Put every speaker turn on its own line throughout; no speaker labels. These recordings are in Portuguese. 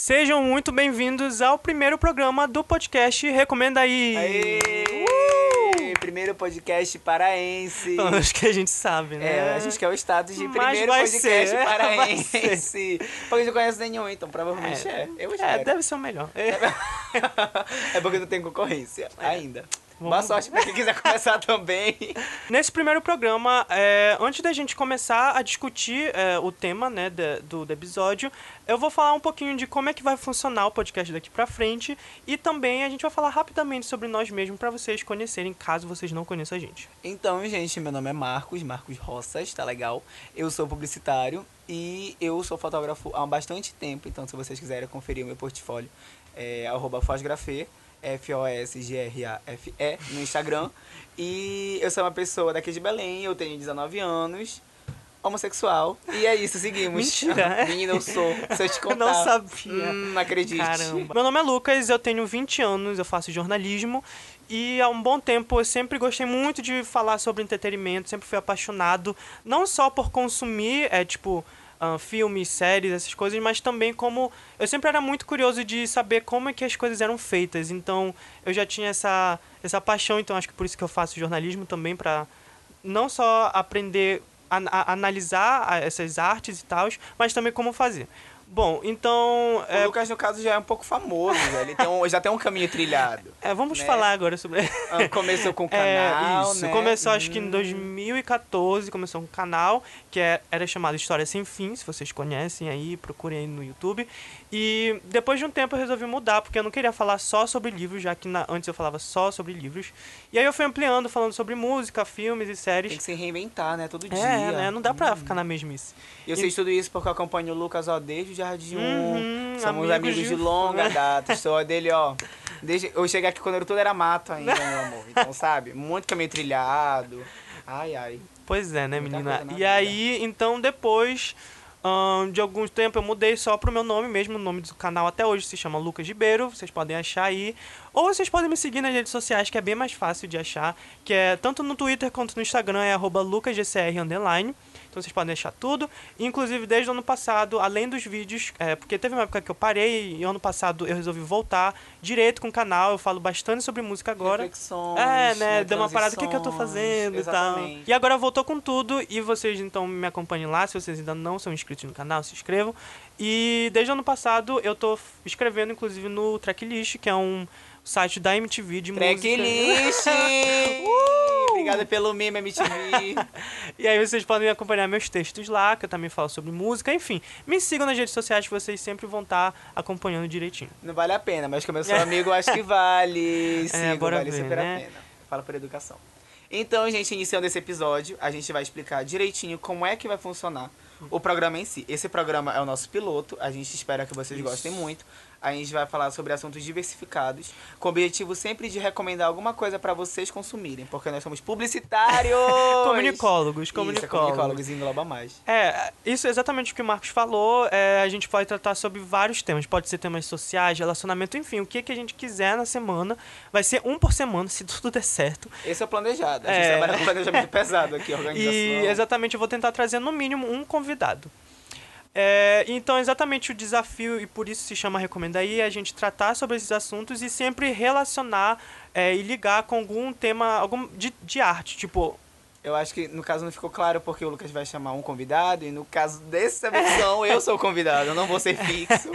Sejam muito bem-vindos ao primeiro programa do podcast Recomenda aí.
Aê! Primeiro podcast paraense.
Então, acho que a gente sabe, né?
É, a gente quer o status de
Mas
primeiro podcast
ser, vai
paraense. Porque gente não conhece nenhum, então provavelmente é. Eu
É,
espero.
deve ser o melhor. É.
é porque não tem concorrência ainda.
Vamos-
Boa sorte pra quem quiser começar também.
Nesse primeiro programa, é, antes da gente começar a discutir é, o tema né, da- do, do episódio, eu vou falar um pouquinho de como é que vai funcionar o podcast daqui pra frente e também a gente vai falar rapidamente sobre nós mesmos pra vocês conhecerem, caso vocês não conheçam a gente.
Então, gente, meu nome é Marcos, Marcos Roças, tá legal? Eu sou publicitário e eu sou fotógrafo há bastante tempo, então se vocês quiserem conferir o meu portfólio, é arroba fosgrafê, F-O-S-G-R-A-F-E, no Instagram. E eu sou uma pessoa daqui de Belém, eu tenho 19 anos, homossexual, e é isso, seguimos.
Mentira.
Menina, eu sou, se eu te contar.
não sabia.
Hum, não acredite.
Caramba. Meu nome é Lucas, eu tenho 20 anos, eu faço jornalismo e há um bom tempo eu sempre gostei muito de falar sobre entretenimento, sempre fui apaixonado, não só por consumir, é tipo, ah, filmes, séries, essas coisas, mas também como eu sempre era muito curioso de saber como é que as coisas eram feitas. Então, eu já tinha essa essa paixão, então acho que por isso que eu faço jornalismo também para não só aprender a, a- analisar a- essas artes e tal, mas também como fazer. Bom, então.
O
é,
Lucas, no caso, já é um pouco famoso, já, ele tem um- já tem um caminho trilhado.
É, vamos
né?
falar agora sobre.
Ah, Começou com o
É,
canal,
isso.
né?
Começou acho que em
Hum.
2014, começou um canal que é- era chamado História Sem Fim, se vocês conhecem aí, procurem aí no YouTube. E depois de um tempo eu resolvi mudar, porque eu não queria falar só sobre livros, já que na- antes eu falava só sobre livros. E aí eu fui ampliando, falando sobre música, filmes e séries.
Tem que se reinventar, né? Todo dia.
É, né? Não dá pra ficar na mesmice.
Eu sei de tudo isso porque eu acompanho o Lucas, ó, desde Jardim 1.
Uhum,
Somos
amigos
amigos, de, longa data. Sou dele, ó. Desde eu cheguei aqui quando era tudo era mato ainda, meu amor. Então, sabe? Muito caminho trilhado. Ai, ai.
Pois é, né,
Muita
menina? E
vida.
aí, então, depois de algum tempo, eu mudei só pro meu nome mesmo. O nome do canal até hoje se chama Lucas Ribeiro. Vocês podem achar aí. Ou vocês podem me seguir nas redes sociais, que é bem mais fácil de achar. Que é tanto no Twitter quanto no Instagram, é arroba lucasgcr underline. Vocês podem achar tudo. Inclusive, desde o ano passado, além dos vídeos, é, porque teve uma época que eu parei e ano passado eu resolvi voltar direito com o canal. Eu falo bastante sobre música agora.
Reflexões,
É, né? Deu uma parada, o que, que eu tô fazendo e tal.
Exatamente.
E agora voltou com tudo. E vocês então me acompanhem lá. Se vocês ainda não são inscritos no canal, se inscrevam. E desde o ano passado eu tô escrevendo, inclusive, no Tracklist, que é um site da MTV de música.
Tracklist!
Uh!
Obrigada pelo meme, MTV.
E aí vocês podem acompanhar meus textos lá, que eu também falo sobre música. Enfim, me sigam nas redes sociais que vocês sempre vão estar acompanhando direitinho.
Não vale a pena, mas como eu sou amigo, acho que vale. Sigo,
É, bora
vale
ver,
super
né?
a pena. Fala por educação. Então, gente, iniciando esse episódio, a gente vai explicar direitinho como é que vai funcionar o programa em si. Esse programa é o nosso piloto, a gente espera que vocês
Isso.
gostem muito. A gente vai falar sobre assuntos diversificados, com o objetivo sempre de recomendar alguma coisa para vocês consumirem, porque nós somos publicitários!
Comunicólogos,
Isso, é
comunicólogos.
comunicólogos engloba mais.
É, isso é exatamente o que o Marcos falou. É, a gente pode tratar sobre vários temas. Pode ser temas sociais, relacionamento, enfim, o que, que a gente quiser na semana. Vai ser um por semana, se tudo der certo.
Esse é o planejado. A gente
É.
trabalha com planejamento pesado aqui, organização.
E exatamente eu vou tentar trazer no mínimo um convidado. É, então, exatamente o desafio, e por isso se chama Recomenda aí, é a gente tratar sobre esses assuntos e sempre relacionar é, e ligar com algum tema algum de, de arte. Tipo,
Eu acho que no caso não ficou claro porque o Lucas vai chamar um convidado e no caso dessa versão eu sou o convidado, eu não vou ser fixo.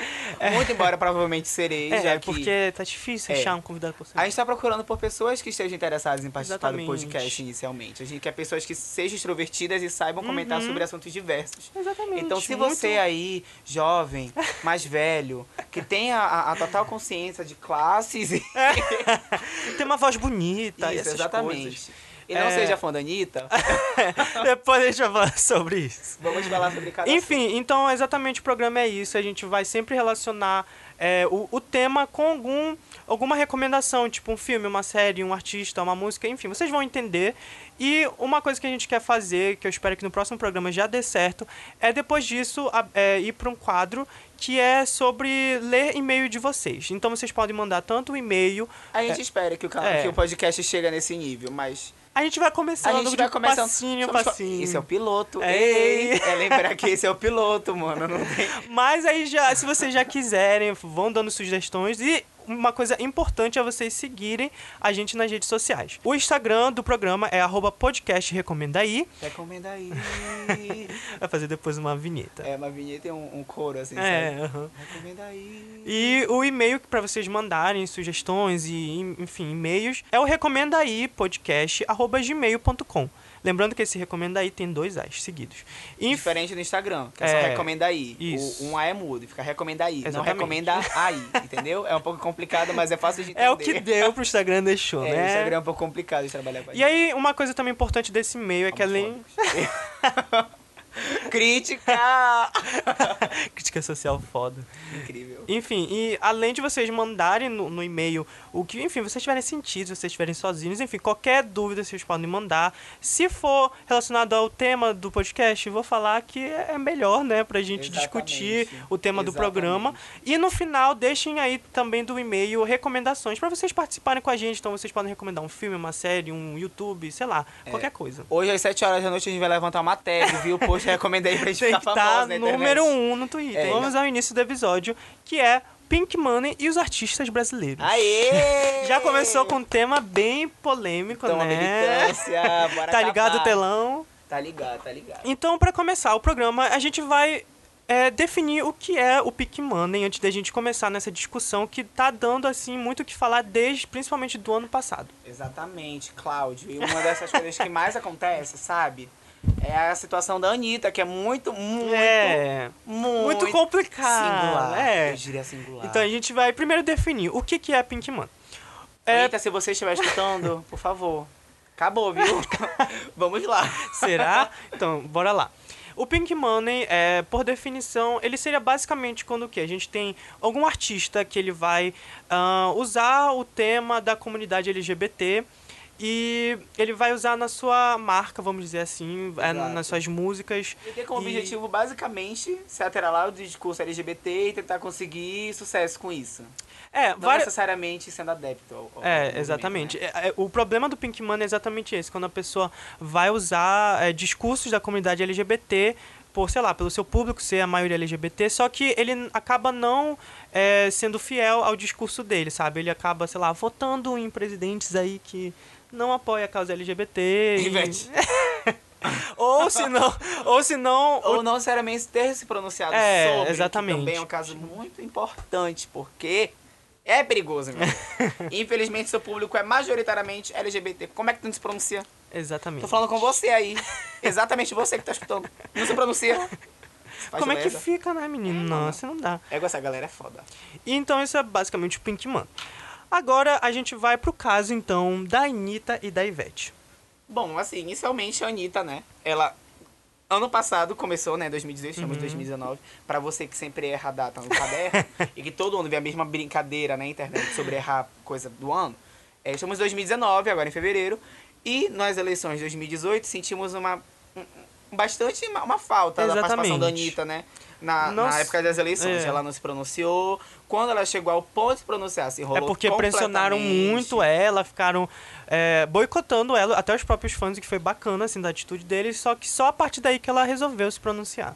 Muito embora provavelmente serei,
é,
já que
porque tá difícil
É.
achar um convidado por
a gente tá procurando por pessoas que estejam interessadas em participar
Exatamente.
do podcast inicialmente. A gente quer pessoas que sejam extrovertidas e saibam comentar
Uhum.
sobre assuntos diversos.
Exatamente.
Então, se
muito-
você aí, jovem, mais velho, que tenha a, a total consciência de classes e
Tem uma voz bonita, e
isso,
essas
exatamente.
coisas.
E não
É.
seja fã da Anitta,
Depois a gente vai falar sobre isso.
vamos falar sobre cada
Enfim, então exatamente o programa é isso. A gente vai sempre relacionar é, o, o tema com algum, alguma recomendação, tipo um filme, uma série, um artista, uma música, enfim, vocês vão entender. E uma coisa que a gente quer fazer, que eu espero que no próximo programa já dê certo, é depois disso é, ir para um quadro que é sobre ler e-mail de vocês. Então vocês podem mandar tanto o e-mail.
A gente espera que o, ca-
É.
que o podcast chegue nesse nível, mas
A gente vai
A
começando
gente vai começando.
passinho,
somos co-
passinho.
Esse é o piloto.
Ei.
Ei! É lembrar que esse é o piloto, mano.
Mas aí já, se vocês já quiserem, vão dando sugestões e uma coisa importante é vocês seguirem a gente nas redes sociais. O Instagram do programa é arroba podcast recomenda aí.
Recomenda aí.
Vai fazer depois uma vinheta.
É, uma vinheta e um, um coro, assim,
É,
sabe?
aham.
Recomenda aí.
E o e-mail para vocês mandarem sugestões e, enfim, e-mails é o recomenda aí podcast arroba gmail.com. Lembrando que esse recomenda aí tem dois A's seguidos. E,
Diferente no Instagram, que é, só
É,
recomenda aí.
isso.
O, um A é mudo, fica recomenda aí. Não
Exatamente.
recomenda aí, entendeu? É um pouco complicado, mas é fácil de entender.
é o que deu pro Instagram deixou,
É,
né?
o Instagram é um pouco complicado de trabalhar com
E aí, uma coisa também importante desse e-mail é que além.
Crítica!
Crítica social foda.
Incrível.
Enfim, e além de vocês mandarem no, no e-mail o que, enfim, vocês tiverem sentido, se vocês estiverem sozinhos, enfim, qualquer dúvida vocês podem mandar. Se for relacionado ao tema do podcast, vou falar que é melhor, né, pra gente
Exatamente.
discutir o tema do
Exatamente.
programa. E no final, deixem aí também do e-mail recomendações pra vocês participarem com a gente. Então vocês podem recomendar um filme, uma série, um YouTube, sei lá,
É.
qualquer coisa.
Hoje às 7 horas da noite a gente vai levantar uma tag, viu? Post recomenda aí pra gente
Tem
ficar
que
famoso internet.
número um no Twitter.
É.
Vamos ao início do episódio, que é Pink Money e os artistas brasileiros.
Aê!
Já começou com um tema bem polêmico,
Toma
né?
militância, bora
Tá ligado o
acabar.
telão?
Tá ligado, tá ligado.
Então, pra começar o programa, a gente vai é, definir o que é o Pink Money antes da gente começar nessa discussão que tá dando assim muito o que falar desde principalmente do ano passado.
Exatamente, Cláudio. E uma dessas coisas que mais acontece, sabe? É a situação da Anitta, que é muito, muito,
é
muito,
muito complicado.
singular.
É.
Eu diria singular.
Então a gente vai primeiro definir o que que é Pink Money. É,
Anitta, se você estiver escutando, por favor. Acabou, viu? Vamos lá.
Será? Então, bora lá. O Pink Money, é, por definição, ele seria basicamente quando o quê? A gente tem algum artista que ele vai ah, usar o tema da comunidade LGBT e ele vai usar na sua marca, vamos dizer assim, é, nas suas músicas.
Ele tem como
E-
objetivo, basicamente, se atrelar ao discurso LGBT e tentar conseguir sucesso com isso.
É,
Não
várias,
necessariamente sendo adepto ao, ao
É,
movimento,
exatamente.
né?
É, é, o problema do Pink Money é exatamente esse. Quando a pessoa vai usar é, discursos da comunidade LGBT por, sei lá, pelo seu público ser a maioria LGBT, só que ele acaba não é, sendo fiel ao discurso dele, sabe? Ele acaba, sei lá, votando em presidentes aí que não apoia a causa LGBT. e-
Ivete.
ou se não, ou se não,
Ou não necessariamente ter se pronunciado
É,
sobre,
exatamente.
também é um caso muito importante, porque é perigoso, meu. Infelizmente, seu público é majoritariamente LGBT. Como é que tu não se pronuncia?
exatamente.
Tô falando com você aí. Exatamente você que tá escutando. Não se pronuncia.
Como é que fica, né, menino? Não, assim não dá.
É, essa galera é foda.
E então isso é basicamente o Pink Man. Agora a gente vai pro caso então da Anitta e da Ivete.
Bom, assim, inicialmente a Anitta, né? Ela. Ano passado começou, né? 2018,
Uhum.
estamos em 2019. Pra você que sempre erra a data no caderno e que todo ano vê a mesma brincadeira na internet sobre errar coisa do ano. É, estamos em 2019, agora em fevereiro. E nas eleições de 2018 sentimos uma. um- Bastante uma, uma falta da participação da
Exatamente.
Anitta, né? Na, na época das eleições.
é.
Ela não se pronunciou. Quando ela chegou ao ponto de se pronunciar, se
É
enrolou
porque pressionaram muito ela, ficaram é, boicotando ela, até os próprios fãs, o que foi bacana assim da atitude deles, só que só a partir daí que ela resolveu se pronunciar.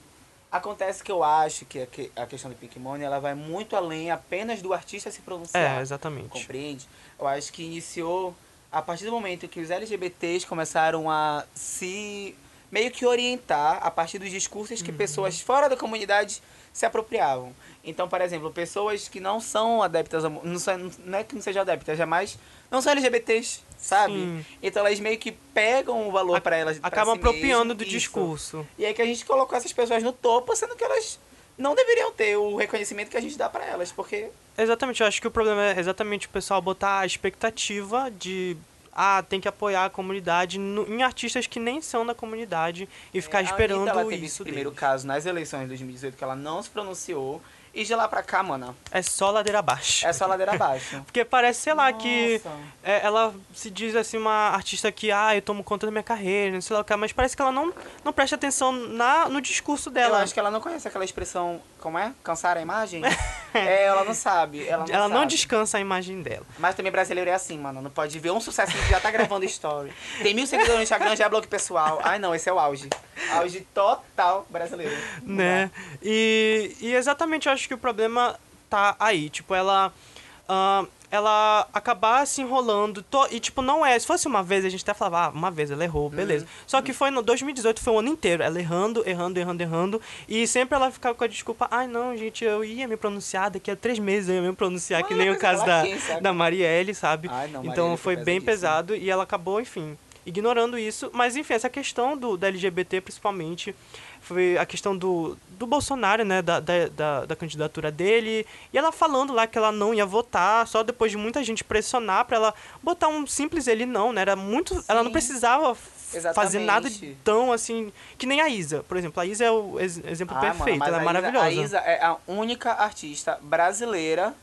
Acontece que eu acho que a que- a questão do Pink Money, ela vai muito além apenas do artista se pronunciar.
É, exatamente.
Compreende? Eu acho que iniciou a partir do momento que os LGBTs começaram a se meio que orientar a partir dos discursos
Uhum.
que pessoas fora da comunidade se apropriavam. Então, por exemplo, pessoas que não são adeptas, não, são, não é que não sejam adeptas, é mais não são LGBTs, sabe?
Sim.
Então elas meio que pegam o valor para elas.
Acabam
si
apropriando
mesmo,
do
isso.
discurso.
E aí que a gente colocou essas pessoas no topo, sendo que elas não deveriam ter o reconhecimento que a gente dá pra elas, porque
Exatamente, eu acho que o problema é exatamente o pessoal botar a expectativa de ah, tem que apoiar a comunidade no- em artistas que nem são da comunidade e ficar
É, a
esperando
ela teve
isso
esse primeiro
deles.
caso nas eleições de 2018 que ela não se pronunciou e de lá pra cá, mano,
É só ladeira abaixo.
é só ladeira abaixo.
Porque parece, sei lá, que
Nossa.
é, ela se diz assim, uma artista que, ah, eu tomo conta da minha carreira, não sei lá o que, mas parece que ela não, não presta atenção na, no discurso
Eu
dela.
acho que ela não conhece aquela expressão, como é? Cansar a imagem? É, ela não sabe. Ela não,
ela não
sabe.
descansa a imagem dela.
Mas também brasileiro é assim, mano. Não pode ver um sucessinho que já tá gravando story. Tem mil seguidores no Instagram, já é blog pessoal. Ai, não, esse é o auge. Auge total brasileiro. Não
né? E, e exatamente eu acho que o problema tá aí. Tipo, ela. ah, ela acabar se enrolando. to- e, tipo, não é. Se fosse uma vez, a gente até falava, ah, uma vez ela errou, beleza. Só que foi no 2018, foi o ano inteiro. Ela errando, errando, errando, errando. E sempre ela ficava com a desculpa, ai não, gente, eu ia me pronunciar, daqui a três meses eu ia me pronunciar, que
Ah,
nem o
mas
caso da,
quem,
da Marielle, sabe?
Ai, não,
então
Marielle
foi bem
pesadíssimo.
pesado e ela acabou, enfim, ignorando isso. Mas enfim, essa questão do, da LGBT principalmente foi a questão do, do Bolsonaro, né, da, da, da, da candidatura dele, e ela falando lá que ela não ia votar, só depois de muita gente pressionar pra ela botar um simples ele não, né, era muito, ela não
Sim.
precisava f- fazer nada
Exatamente.
tão assim, que nem a Isa, por exemplo, a Isa é o ex- exemplo
Ah, mano,
perfeito,
mas
ela é
Isa-
maravilhosa.
A Isa é a única artista brasileira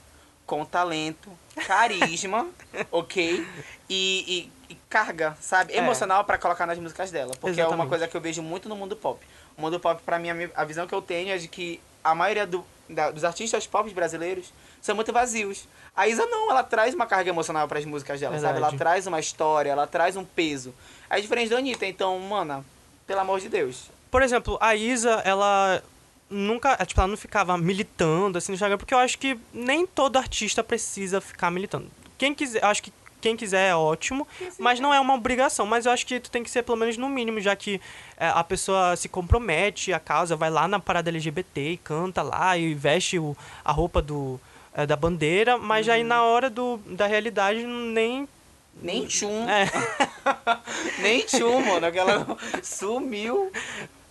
com talento, carisma, ok? E- e carga, sabe?
É.
Emocional pra colocar nas músicas dela. Porque é uma
Exatamente.
coisa que eu vejo muito no mundo pop. O mundo pop, pra mim, a visão que eu tenho é de que a maioria do- da- dos artistas pop brasileiros são muito vazios. A Isa não, ela traz uma carga emocional pras músicas dela, sabe? Ela
Verdade.
traz uma história, ela traz um peso. É diferente da Anitta, então, mana, pelo amor de Deus.
Por exemplo, a Isa, ela nunca, é, tipo, ela não ficava militando assim no Instagram, porque eu acho que nem todo artista precisa ficar militando. Quem quiser, acho que quem quiser é ótimo, mas não é uma obrigação. Mas eu acho que tu tem que ser pelo menos no mínimo, já que é, a pessoa se compromete a causa, vai lá na parada LGBT e canta lá e veste o, a roupa do, é, da bandeira, mas aí na hora do, da realidade nem.
Nem tchum.
É.
Nem tchum, mano. Aquela sumiu.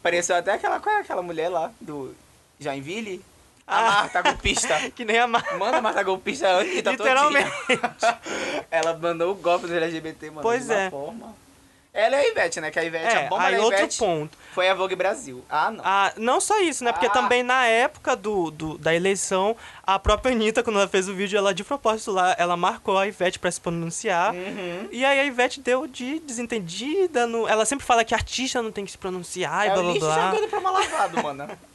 Pareceu até aquela. Qual é aquela mulher lá do Joinville? A. Marta golpista.
que nem a Mar...
Manda a Marta golpista a Anitta
Literalmente.
todinha. Ela mandou o golpe do LGBT, mano.
Pois é.
forma. Ela é a Ivete, né? Que a Ivete,
É,
a bomba
aí
da
outro
Ivete
ponto.
foi a Vogue Brasil. Ah, não.
Ah, não só isso, né? Porque
Ah.
também na época do, do- da eleição, a própria Anitta, quando ela fez o vídeo, ela de propósito lá, ela marcou a Ivete pra se pronunciar.
Uhum.
E aí a Ivete deu de desentendida. No... Ela sempre fala que artista não tem que se pronunciar e
é
blá
o
blá
lixo
blá.
jogando pra uma lavado, mano.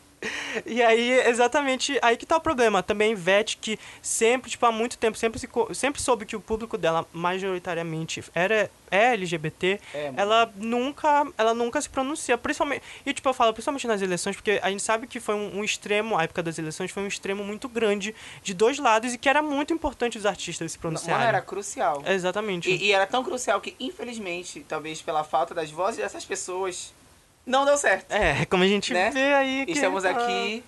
E aí, exatamente, aí que tá o problema. Também Ivete, que sempre, tipo, há muito tempo, sempre, se sempre soube que o público dela, majoritariamente, era, é LGBT,
É,
ela nunca, ela nunca se pronuncia. Principalmente, e tipo, eu falo, principalmente nas eleições, porque a gente sabe que foi um, um extremo, a época das eleições foi um extremo muito grande de dois lados e que era muito importante os artistas se pronunciarem.
era crucial.
Exatamente.
E, e era tão crucial que, infelizmente, talvez pela falta das vozes dessas pessoas, não deu certo.
É, como a gente
Né?
vê aí que...
Estamos
ah,
aqui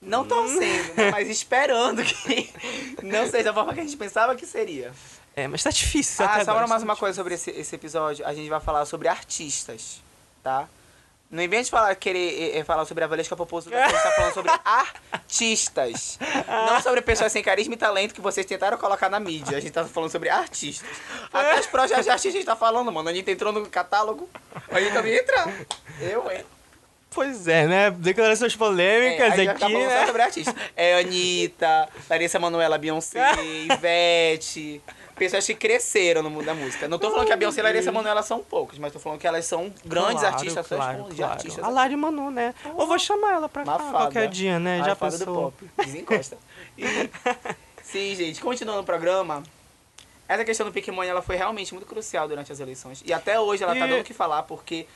não torcendo, né, mas esperando que não seja da forma que a gente pensava que seria.
É, mas tá difícil
Ah,
até
só
agora,
mais
tá
uma coisa sobre esse, esse episódio. A gente vai falar sobre artistas, tá? Não invente falar, querer eh, falar sobre a Valesca Popozuda, a gente tá falando sobre artistas. Não sobre pessoas sem carisma e talento que vocês tentaram colocar na mídia. A gente tá falando sobre artistas. Até os projetos de artista a gente tá falando, mano. A Anitta entrou no catálogo. A gente também entra. Eu, hein?
Pois é, né? Declarações polêmicas
gente ficar
aqui,
falando só
né?
sobre artistas. É Anitta, Larissa Manoela, Beyoncé, Ivete. Pessoas que cresceram no mundo da música. Não tô falando que a Beyoncé e a Larissa Manoela são poucos, mas tô falando que elas são grandes
Claro,
artistas,
claro, claro.
artistas.
A Lari Manu, né? Eu vou chamar ela pra cá
Mafada.
qualquer dia, né? Já
fada do
passou.
pop. Desencosta. E, sim, gente, continuando o programa, essa questão do Pikmin, ela foi realmente muito crucial durante as eleições. E até hoje ela tá
E-
dando o que falar, porque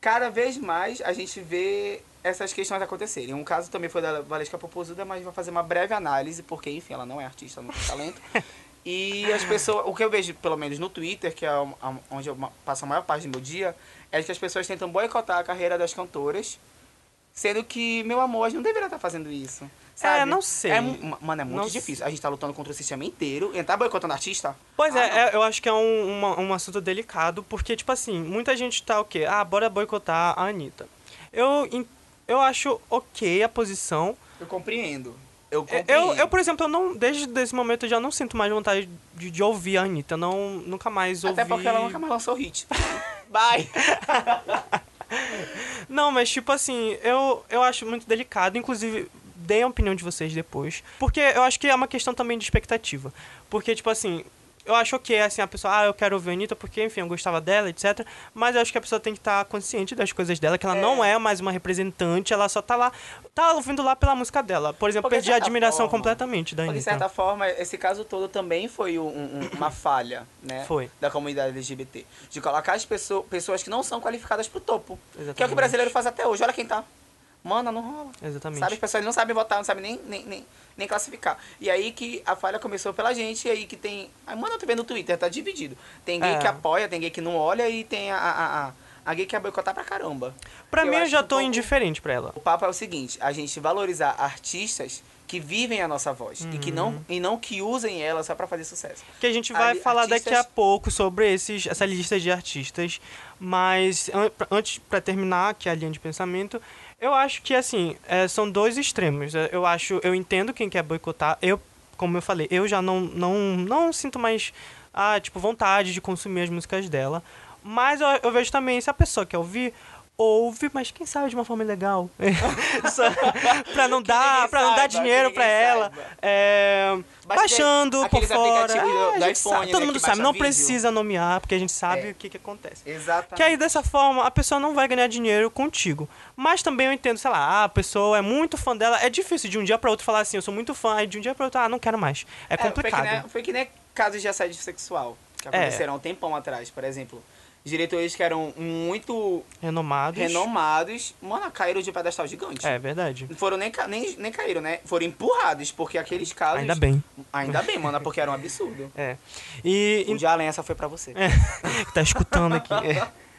cada vez mais a gente vê essas questões acontecerem. Um caso também foi da Valesca Popozuda, mas vou fazer uma breve análise, porque, enfim, ela não é artista, não tem talento. E as pessoas, o que eu vejo, pelo menos no Twitter, que é onde eu passo a maior parte do meu dia, é que as pessoas tentam boicotar a carreira das cantoras, sendo que, meu amor, a gente não deveria estar fazendo isso. Sabe?
É, não sei.
É mano, é muito
Não
difícil. A gente tá lutando contra o sistema inteiro. Entrar boicotando artista?
Pois
Ah,
é, é, eu acho que é um, uma- um assunto delicado, porque, tipo assim, muita gente tá o quê? Ah, bora boicotar a Anitta. Eu, eu acho ok a posição.
Eu compreendo. Eu
Eu,
compreendo.
eu, eu, por exemplo, eu não, desde esse momento eu já não sinto mais vontade de, de ouvir a Anitta. Não, nunca mais ouvi.
Até porque ela nunca mais lançou hit. Bye!
Não, mas tipo assim, eu, eu acho muito delicado. Inclusive, deem a opinião de vocês depois. Porque eu acho que é uma questão também de expectativa. Porque, tipo assim, eu acho ok, assim, a pessoa, ah, eu quero ouvir a Anitta porque, enfim, eu gostava dela, etc. Mas eu acho que a pessoa tem que estar consciente das coisas dela, que ela
É.
não é mais uma representante, ela só tá lá, tá ouvindo lá pela música dela. Por exemplo,
Porque,
perdi a admiração
forma,
completamente da
Porque, de
Anitta.
certa forma, esse caso todo também foi um- um- uma falha, né?
Foi.
Da comunidade LGBT. De colocar as pessoas, pessoas que não são qualificadas pro topo. Que é o que o
Exatamente.
brasileiro faz até hoje. Olha quem tá. Mano, não rola.
Exatamente.
Sabe? As pessoas não sabem votar, não sabem nem, nem, nem, nem classificar. E aí que a falha começou pela gente, e aí que tem. Aí, mano, eu tô vendo no Twitter, tá dividido. Tem gay
É.
que apoia, tem gay que não olha e tem a, a, a, a gay que quer boicotar pra caramba.
Pra
Eu
mim, eu já
um
tô
pouco-
indiferente pra ela.
O papo é o seguinte, a gente valorizar artistas que vivem a nossa voz e que
Uhum.
não e não que usem ela só pra fazer sucesso.
Que a gente vai
Ali-
falar daqui a
artistas-
pouco sobre esses, essa lista de artistas. Mas an- pra- antes, pra terminar aqui a linha de pensamento, eu acho que assim, é, são dois extremos. É, Eu acho, eu entendo quem quer boicotar. Eu, como eu falei, eu já não, não, não sinto mais ah, tipo, vontade de consumir as músicas dela. Mas eu, eu vejo também, se a pessoa quer ouvir, ouve, mas quem sabe de uma forma legal. Pra não dar, pra não dar dinheiro
ninguém
ela. É, baixando por fora.
do-
É,
do
gente
iPhone,
sabe, todo
né,
mundo sabe, não
vídeo.
precisa nomear, porque a gente sabe
É.
o que, que acontece.
Exatamente.
Que aí dessa forma a pessoa não vai ganhar dinheiro contigo. Mas também eu entendo, sei lá, ah, a pessoa é muito fã dela. É difícil de um dia pra outro falar assim, eu sou muito fã, e de um dia pra outro, ah, não quero mais. É complicado.
Foi que, nem, foi que nem casos de assédio sexual que
É.
aconteceram há um tempão atrás, por exemplo. Diretores que eram muito
Renomados.
renomados, mano, caíram de pedestal gigante.
É verdade.
Não foram nem, nem, nem caíram, né? Foram empurrados, porque aqueles casos.
Ainda bem.
Ainda bem, mano, porque era um absurdo.
É. E,
O de Allen, essa foi pra você.
que tá escutando aqui. É.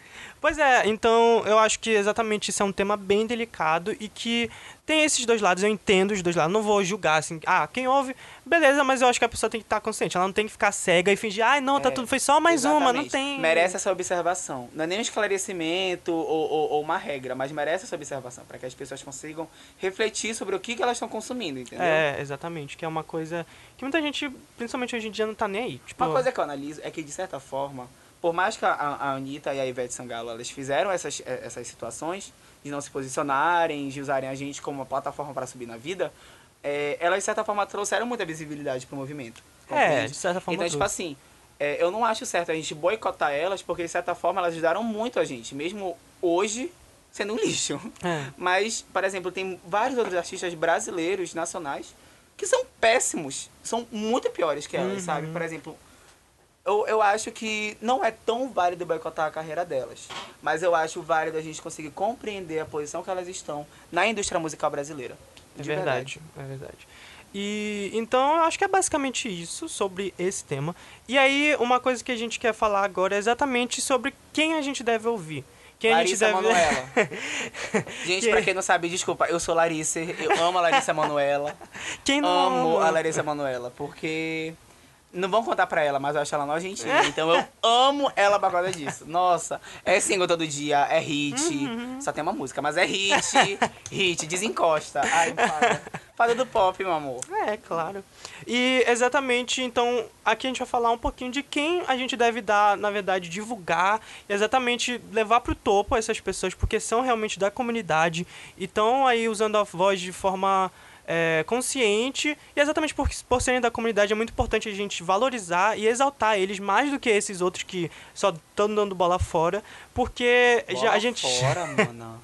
Pois é, então eu acho que exatamente isso é um tema bem delicado e que tem esses dois lados, eu entendo os dois lados. Não vou julgar assim, ah, quem ouve, beleza, mas eu acho que a pessoa tem que estar consciente. Ela não tem que ficar cega e fingir, ai, não, tá
É,
tudo, foi só mais uma, não
Exatamente.
tem.
Merece essa observação. Não é nem um esclarecimento ou, ou- ou uma regra, mas merece essa observação, para que as pessoas consigam refletir sobre o que, que elas estão consumindo, entendeu?
É, exatamente, que é uma coisa que muita gente, principalmente hoje em dia, não tá nem aí. Tipo,
Uma coisa que eu analiso é que, de certa forma, por mais que a, a Anitta e a Ivete Sangalo elas fizeram essas, eh, essas situações de não se posicionarem, de usarem a gente como uma plataforma para subir na vida, eh, elas, de certa forma, trouxeram muita visibilidade pro movimento.
é,
compreende?
de certa forma.
Então, tipo
trouxe.
assim, é, eu não acho certo a gente boicotar elas, porque de certa forma elas ajudaram muito a gente, mesmo hoje sendo um lixo.
É.
Mas, por exemplo, tem vários outros artistas brasileiros, nacionais, que são péssimos, são muito piores que elas,
Uhum.
sabe? Por exemplo, eu, eu acho que não é tão válido boicotar a carreira delas, mas eu acho válido a gente conseguir compreender a posição que elas estão na indústria musical brasileira.
É
De
verdade, é verdade. E então eu acho que é basicamente isso sobre esse tema. E aí, uma coisa que a gente quer falar agora é exatamente sobre quem a gente deve ouvir. Quem
Larissa
a gente deve.
Manoela. Gente,
Que-
pra quem não sabe, desculpa, eu sou Larissa, eu amo a Larissa Manoela.
quem não
amo
ama?
a Larissa Manoela, porque. Não vão contar pra ela, mas eu acho ela nojentinha. Então eu amo ela por causa disso. Nossa, é single todo dia, é hit.
Uhum.
Só tem uma música, mas é hit, hit, desencosta. Ai, fada. Fada do pop, meu amor.
É, claro. E exatamente, então, aqui a gente vai falar um pouquinho de quem a gente deve dar, na verdade, divulgar e exatamente levar pro topo essas pessoas, porque são realmente da comunidade e estão aí usando a voz de forma é, consciente. E exatamente por, por serem da comunidade é muito importante a gente valorizar e exaltar eles mais do que esses outros que só estão dando bola fora, porque já,
Bola
a gente.
Fora, mano.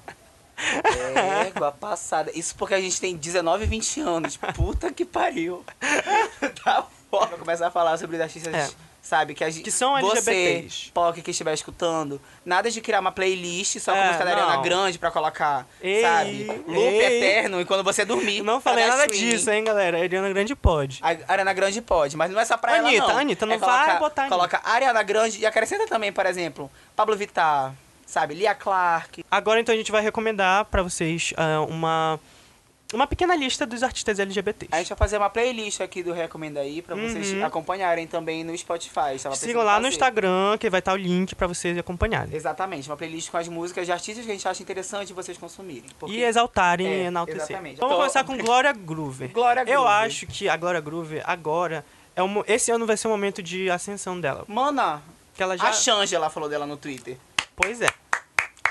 Égua passada. Isso porque a gente tem 19, 20 anos. Puta que pariu. Tá foda. Começar a falar sobre os artistas,
É.
sabe? Que, a gente,
Que são
você,
LGBTs.
POC, que estiver escutando, nada de criar uma playlist só com
É,
música da Ariana. Grande pra colocar,
Ei,
sabe? Loop
ei.
eterno e quando você dormir.
Não falei nada
streaming.
disso, hein, galera. A Ariana Grande pode.
A Ariana Grande pode, mas não é só pra
Anitta,
ela, não.
Anitta, não
É
vai
colocar-
botar
Coloca Ariana Grande e acrescenta também, por exemplo, Pablo Vittar, sabe? Lia Clark.
Agora então a gente vai recomendar pra vocês ah, uma uma pequena lista dos artistas LGBTs.
A gente vai fazer uma playlist aqui do Recomenda aí pra vocês
Uhum.
acompanharem também no Spotify.
Sigam lá
em
no
fazer.
Instagram, que vai estar o link pra vocês acompanharem.
Exatamente, uma playlist com as músicas de artistas que a gente acha interessante vocês consumirem.
E exaltarem
É,
e enaltecer.
exatamente.
Vamos
Tô-
começar com Glória Groove.
Glória
Eu
Groove.
acho que a Glória Groove agora é um, esse ano vai ser o momento de ascensão dela.
Mana,
Que ela já
a Shangela falou dela no Twitter.
Pois é.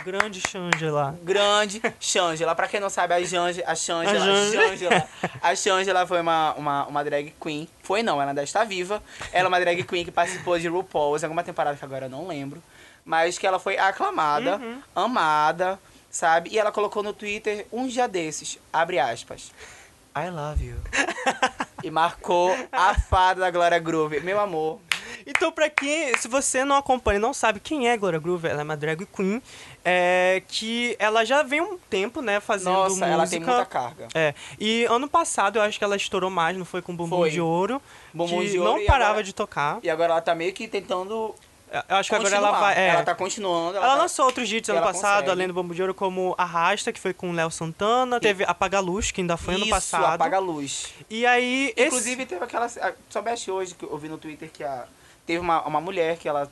Grande Shangela.
Grande Shangela. Pra quem não sabe, a, Jange, a Shangela,
A Jange-
Shangela. A Shangela foi uma, uma, uma drag queen. Foi não, ela ainda está viva. Ela é uma drag queen que participou de RuPaul's, alguma temporada que agora eu não lembro. Mas que ela foi aclamada,
Uhum.
amada, sabe? E ela colocou no Twitter um dia desses, abre aspas. I love you. e marcou a fada da Glória Groove. Meu amor,
Então, pra quem, se você não acompanha e não sabe quem é Gloria Groove, ela é uma drag queen, é, que ela já vem um tempo, né, fazendo
nossa,
música.
ela tem muita carga.
É, e ano passado eu acho que ela estourou mais, não foi com Bumbum
Foi.
de Ouro,
Bumbum de Ouro
não parava
agora-
de tocar.
E agora ela tá meio que tentando
Eu acho que agora ela
continuar.
vai... é,
Ela tá continuando.
Ela
tá-
lançou outros hits
e
ano
ela
passado,
consegue.
além do Bambu de Ouro, como Arrasta, que foi com o Léo Santana. Teve Apaga Luz, que ainda foi ano
Isso,
passado.
apaga luz.
E aí, esse...
Inclusive, teve aquela. Soubeste hoje que eu vi no Twitter que a, teve uma, uma mulher que ela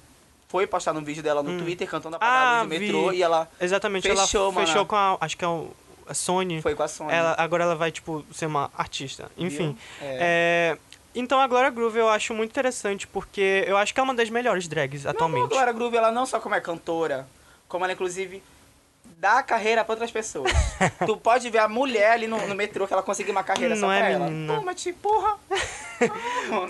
foi postar um vídeo dela no Twitter cantando Apagar a
Ah,
Luz no metrô
vi.
e ela
Exatamente,
Fechou,
ela
mano.
fechou com a... Acho que é o, a Sony.
foi com a Sony.
Ela, agora ela vai, tipo, ser uma artista. Enfim.
Viu?
É, Então a Gloria Groove eu acho muito interessante, porque eu acho que é uma das melhores drags
Não,
atualmente.
A Glória Groove, ela não só como é cantora, como ela, inclusive, dá carreira pra outras pessoas. tu pode ver a mulher ali no, no metrô que ela conseguiu uma carreira só
Não é,
pra ela.
menina?
Pô, mas tipo, porra.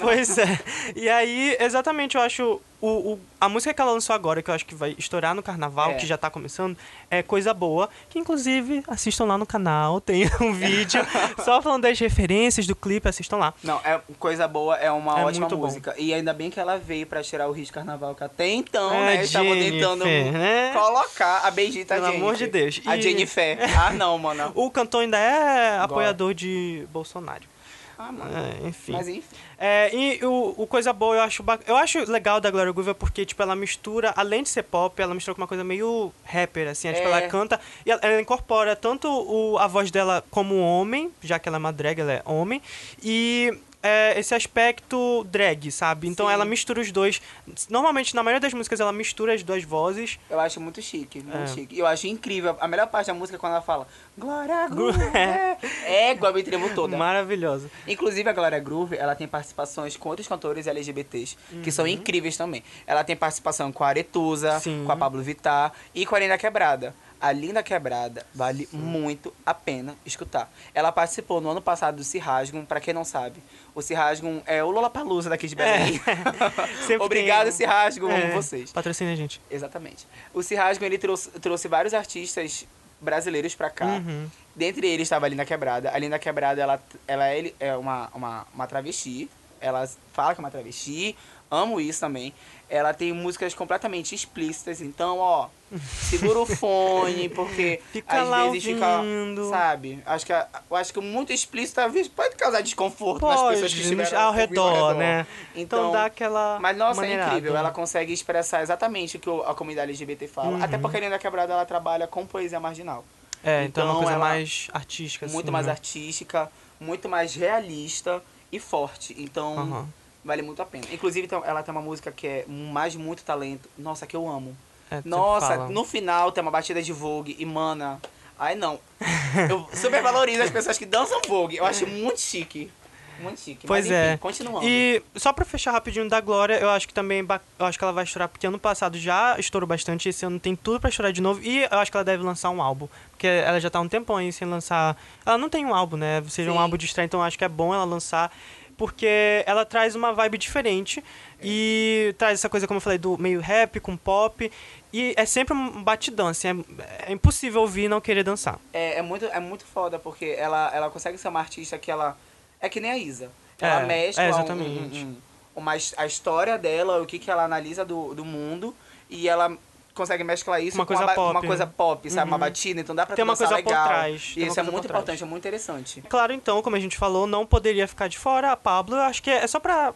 Pois é. E aí, exatamente, eu acho. O, o- a música que ela lançou agora, que eu acho que vai estourar no carnaval,
É.
que já tá começando, é Coisa Boa. Que inclusive assistam lá no canal, tem um vídeo só falando das referências do clipe, assistam lá.
Não, é coisa boa, é uma
É
ótima
muito bom.
música. E ainda bem que ela veio pra tirar o de carnaval, que até então,
É,
né, estavam
Jennifer,
tentando
né?
colocar a bendita
Pelo
Jennifer.
amor de Deus.
A
E-
Jennifer. Ah, não, mano.
O cantor ainda é apoiador de Bolsonaro.
Ah, mano.
É, enfim.
Mas enfim.
É, e o, o coisa boa eu acho ba- eu acho legal da Gloria Groove é porque tipo ela mistura além de ser pop ela mistura com uma coisa meio rapper assim é, tipo
É.
ela canta e ela, ela incorpora tanto o, a voz dela como homem já que ela é uma drag ela é homem e é, esse aspecto drag sabe então
Sim.
ela mistura os dois normalmente na maioria das músicas ela mistura as duas vozes
Eu acho muito chique, muito
É.
chique. E eu acho incrível. A melhor parte da música é quando ela fala Glória Groove.
É.
É, igual a me tremo toda.
maravilhosa
Inclusive, a Glória Groove, ela tem participações com outros cantores LGBTs, que são incríveis também. Ela tem participação com a Aretusa,
Uhum. Sim.
com a Pablo Vittar e com a Linda Quebrada. A Linda Quebrada vale muito a pena escutar. Ela participou no ano passado do Cirrasgum, pra quem não sabe. O Cirrasgum é o Lollapalooza daqui de Belém.
Sempre
Obrigado,
tem-
Cirrasgum, amo
É,
vocês.
patrocina a gente
Exatamente. O Cirrasgum, ele trouxe, trouxe vários artistas brasileiros pra cá.
Uhum.
Dentre eles estava a Linda Quebrada. A Linda Quebrada, ela, ela é, é uma, uma, uma travesti. Ela fala que é uma travesti. Amo isso também. Ela tem músicas completamente explícitas. Então, ó, segura o fone, porque
Fica
às
lá
vezes fica,
ouvindo.
sabe? Acho que, eu acho que muito explícito às vezes pode causar desconforto nas pessoas que
Pode,
estiveram
ao
ouvindo
redor, né?
Então,
Então dá aquela
mas nossa, é
maneirada.
incrível. Ela consegue expressar exatamente o que a comunidade LGBT fala. Até porque a Linda Quebrada ela trabalha com poesia marginal.
É, então, é uma
Então
coisa mais artística,
muito
assim,
mais
né?
artística, muito mais realista e forte. Então,
Aham.
Vale muito a pena. Inclusive, ela tem uma música que é mais muito talento. Nossa, que eu amo.
É,
Nossa,
fala.
no final tem uma batida de Vogue e, mana. Ai, não. Eu super valorizo as pessoas que dançam Vogue. Eu acho muito chique. Muito chique.
Pois
Mas, enfim,
é.
continuando.
E só pra fechar rapidinho da Glória, eu acho que também eu acho que ela vai estourar, porque ano passado já estourou bastante, esse ano tem tudo pra estourar de novo, e eu acho que ela deve lançar um álbum. Porque ela já tá um tempão aí sem lançar. Ela não tem um álbum, né? Seja um
Sim.
álbum de estreia, então eu acho que é bom ela lançar. Porque ela traz uma vibe diferente e traz essa coisa, como eu falei, do meio rap com pop. E é sempre um batidão, assim, é, é impossível ouvir e não querer dançar.
É, é, muito, é muito foda, porque ela, ela consegue ser uma artista que ela. É que nem a Isa. Ela
É,
mescla
é,
um-
exatamente.
um- um- uma, his- a história dela, o que, que ela analisa do, do mundo, e ela consegue mesclar isso
Uma
com
coisa
ba-
pop,
uma coisa
né?
pop, sabe? Uma
Uhum.
batida, então dá pra
Tem uma coisa por
legal.
trás,
E
tem uma
isso é muito
por trás.
importante, é muito interessante.
Claro, então, como a gente falou, não poderia ficar de fora a Pablo. Eu acho que é só pra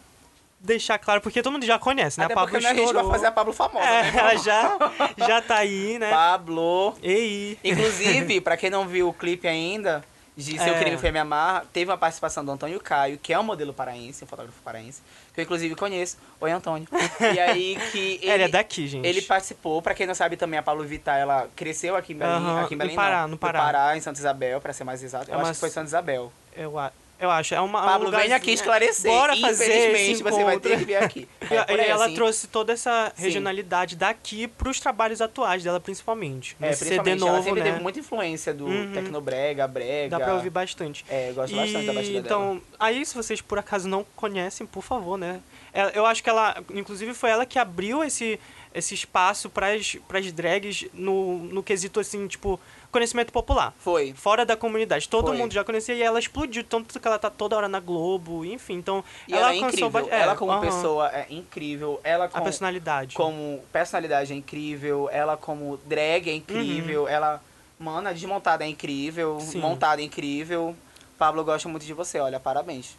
deixar claro, porque todo mundo já conhece, né?
Até
a Pablo
é a gente vai
estourou.
fazer a Pablo famosa,
É,
né?
ela já, já tá aí, né?
Pablo.
Ei.
Inclusive, pra quem não viu o clipe ainda, de Seu
É.
Crime Foi Me Amar, teve uma participação do Antônio Caio, que é um modelo paraense, um fotógrafo paraense, que eu inclusive conheço. Oi, Antônio. E aí que ele,
Ele é daqui, gente.
ele participou, pra quem não sabe também, a Paulo Vittar, ela cresceu aqui em Belém,
Aham,
aqui em
no
Belém
Pará,
não,
no Pará.
em Santa Isabel, pra ser mais exato. Eu
É
acho
uma-
que foi Santa Isabel.
Eu, a- Eu acho. É uma, é um
Pablo,
lugarzinho-
venha aqui esclarecer.
Bora fazer
Infelizmente,
esse
você vai ter que vir aqui.
E,
É,
e
aí,
ela
assim.
trouxe toda essa
Sim.
regionalidade daqui pros trabalhos atuais dela, principalmente.
É,
Nesse CD
principalmente, ela
novo,
sempre
né?
teve muita influência do
Uhum.
tecnobrega, brega.
Dá pra ouvir bastante.
É, eu gosto bastante da batida dela.
então, aí se vocês por acaso não conhecem, por favor, né? Ela- Eu acho que ela, inclusive foi ela que abriu esse, esse espaço pras, pras drags no, no quesito, assim, tipo, conhecimento popular.
Foi.
Fora da comunidade. Todo
Foi.
mundo já conhecia e ela explodiu, tanto que ela tá toda hora na Globo, enfim. Então,
E ela, é
alcançou
incrível.
ba- é,
ela como pessoa é incrível. Ela
A
com,
personalidade.
como personalidade é incrível. Ela como drag é incrível. Ela, mano, a desmontada é incrível.
Uhum. Sim.
Montada é incrível. Pablo, eu gosto muito de você. Olha, parabéns.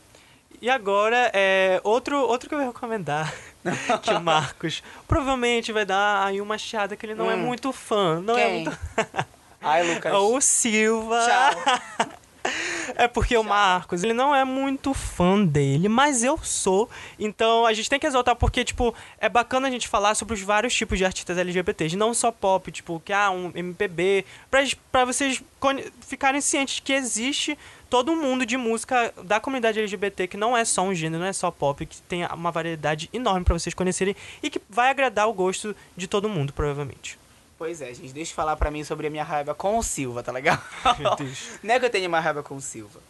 E agora, é, outro, outro que eu vou recomendar, que o Marcos provavelmente vai dar aí uma chiada que ele não é
Hum.
muito fã. Não é
Quem?
muito...
Ai, Lucas.
É o Silva.
Tchau.
É porque o Marcos, ele não é muito fã dele, mas eu sou. Então a gente tem que exaltar porque, tipo, é bacana a gente falar sobre os vários tipos de artistas LGBTs, não só pop, tipo, que ah, um MPB, pra, pra vocês ficarem cientes que existe todo mundo de música da comunidade LGBT que não é só um gênero, não é só pop, que tem uma variedade enorme pra vocês conhecerem e que vai agradar o gosto de todo mundo, provavelmente.
Pois é, gente. Deixa eu falar pra mim sobre a minha raiva com o Silva, tá legal? Não é que eu tenho uma raiva com o Silva.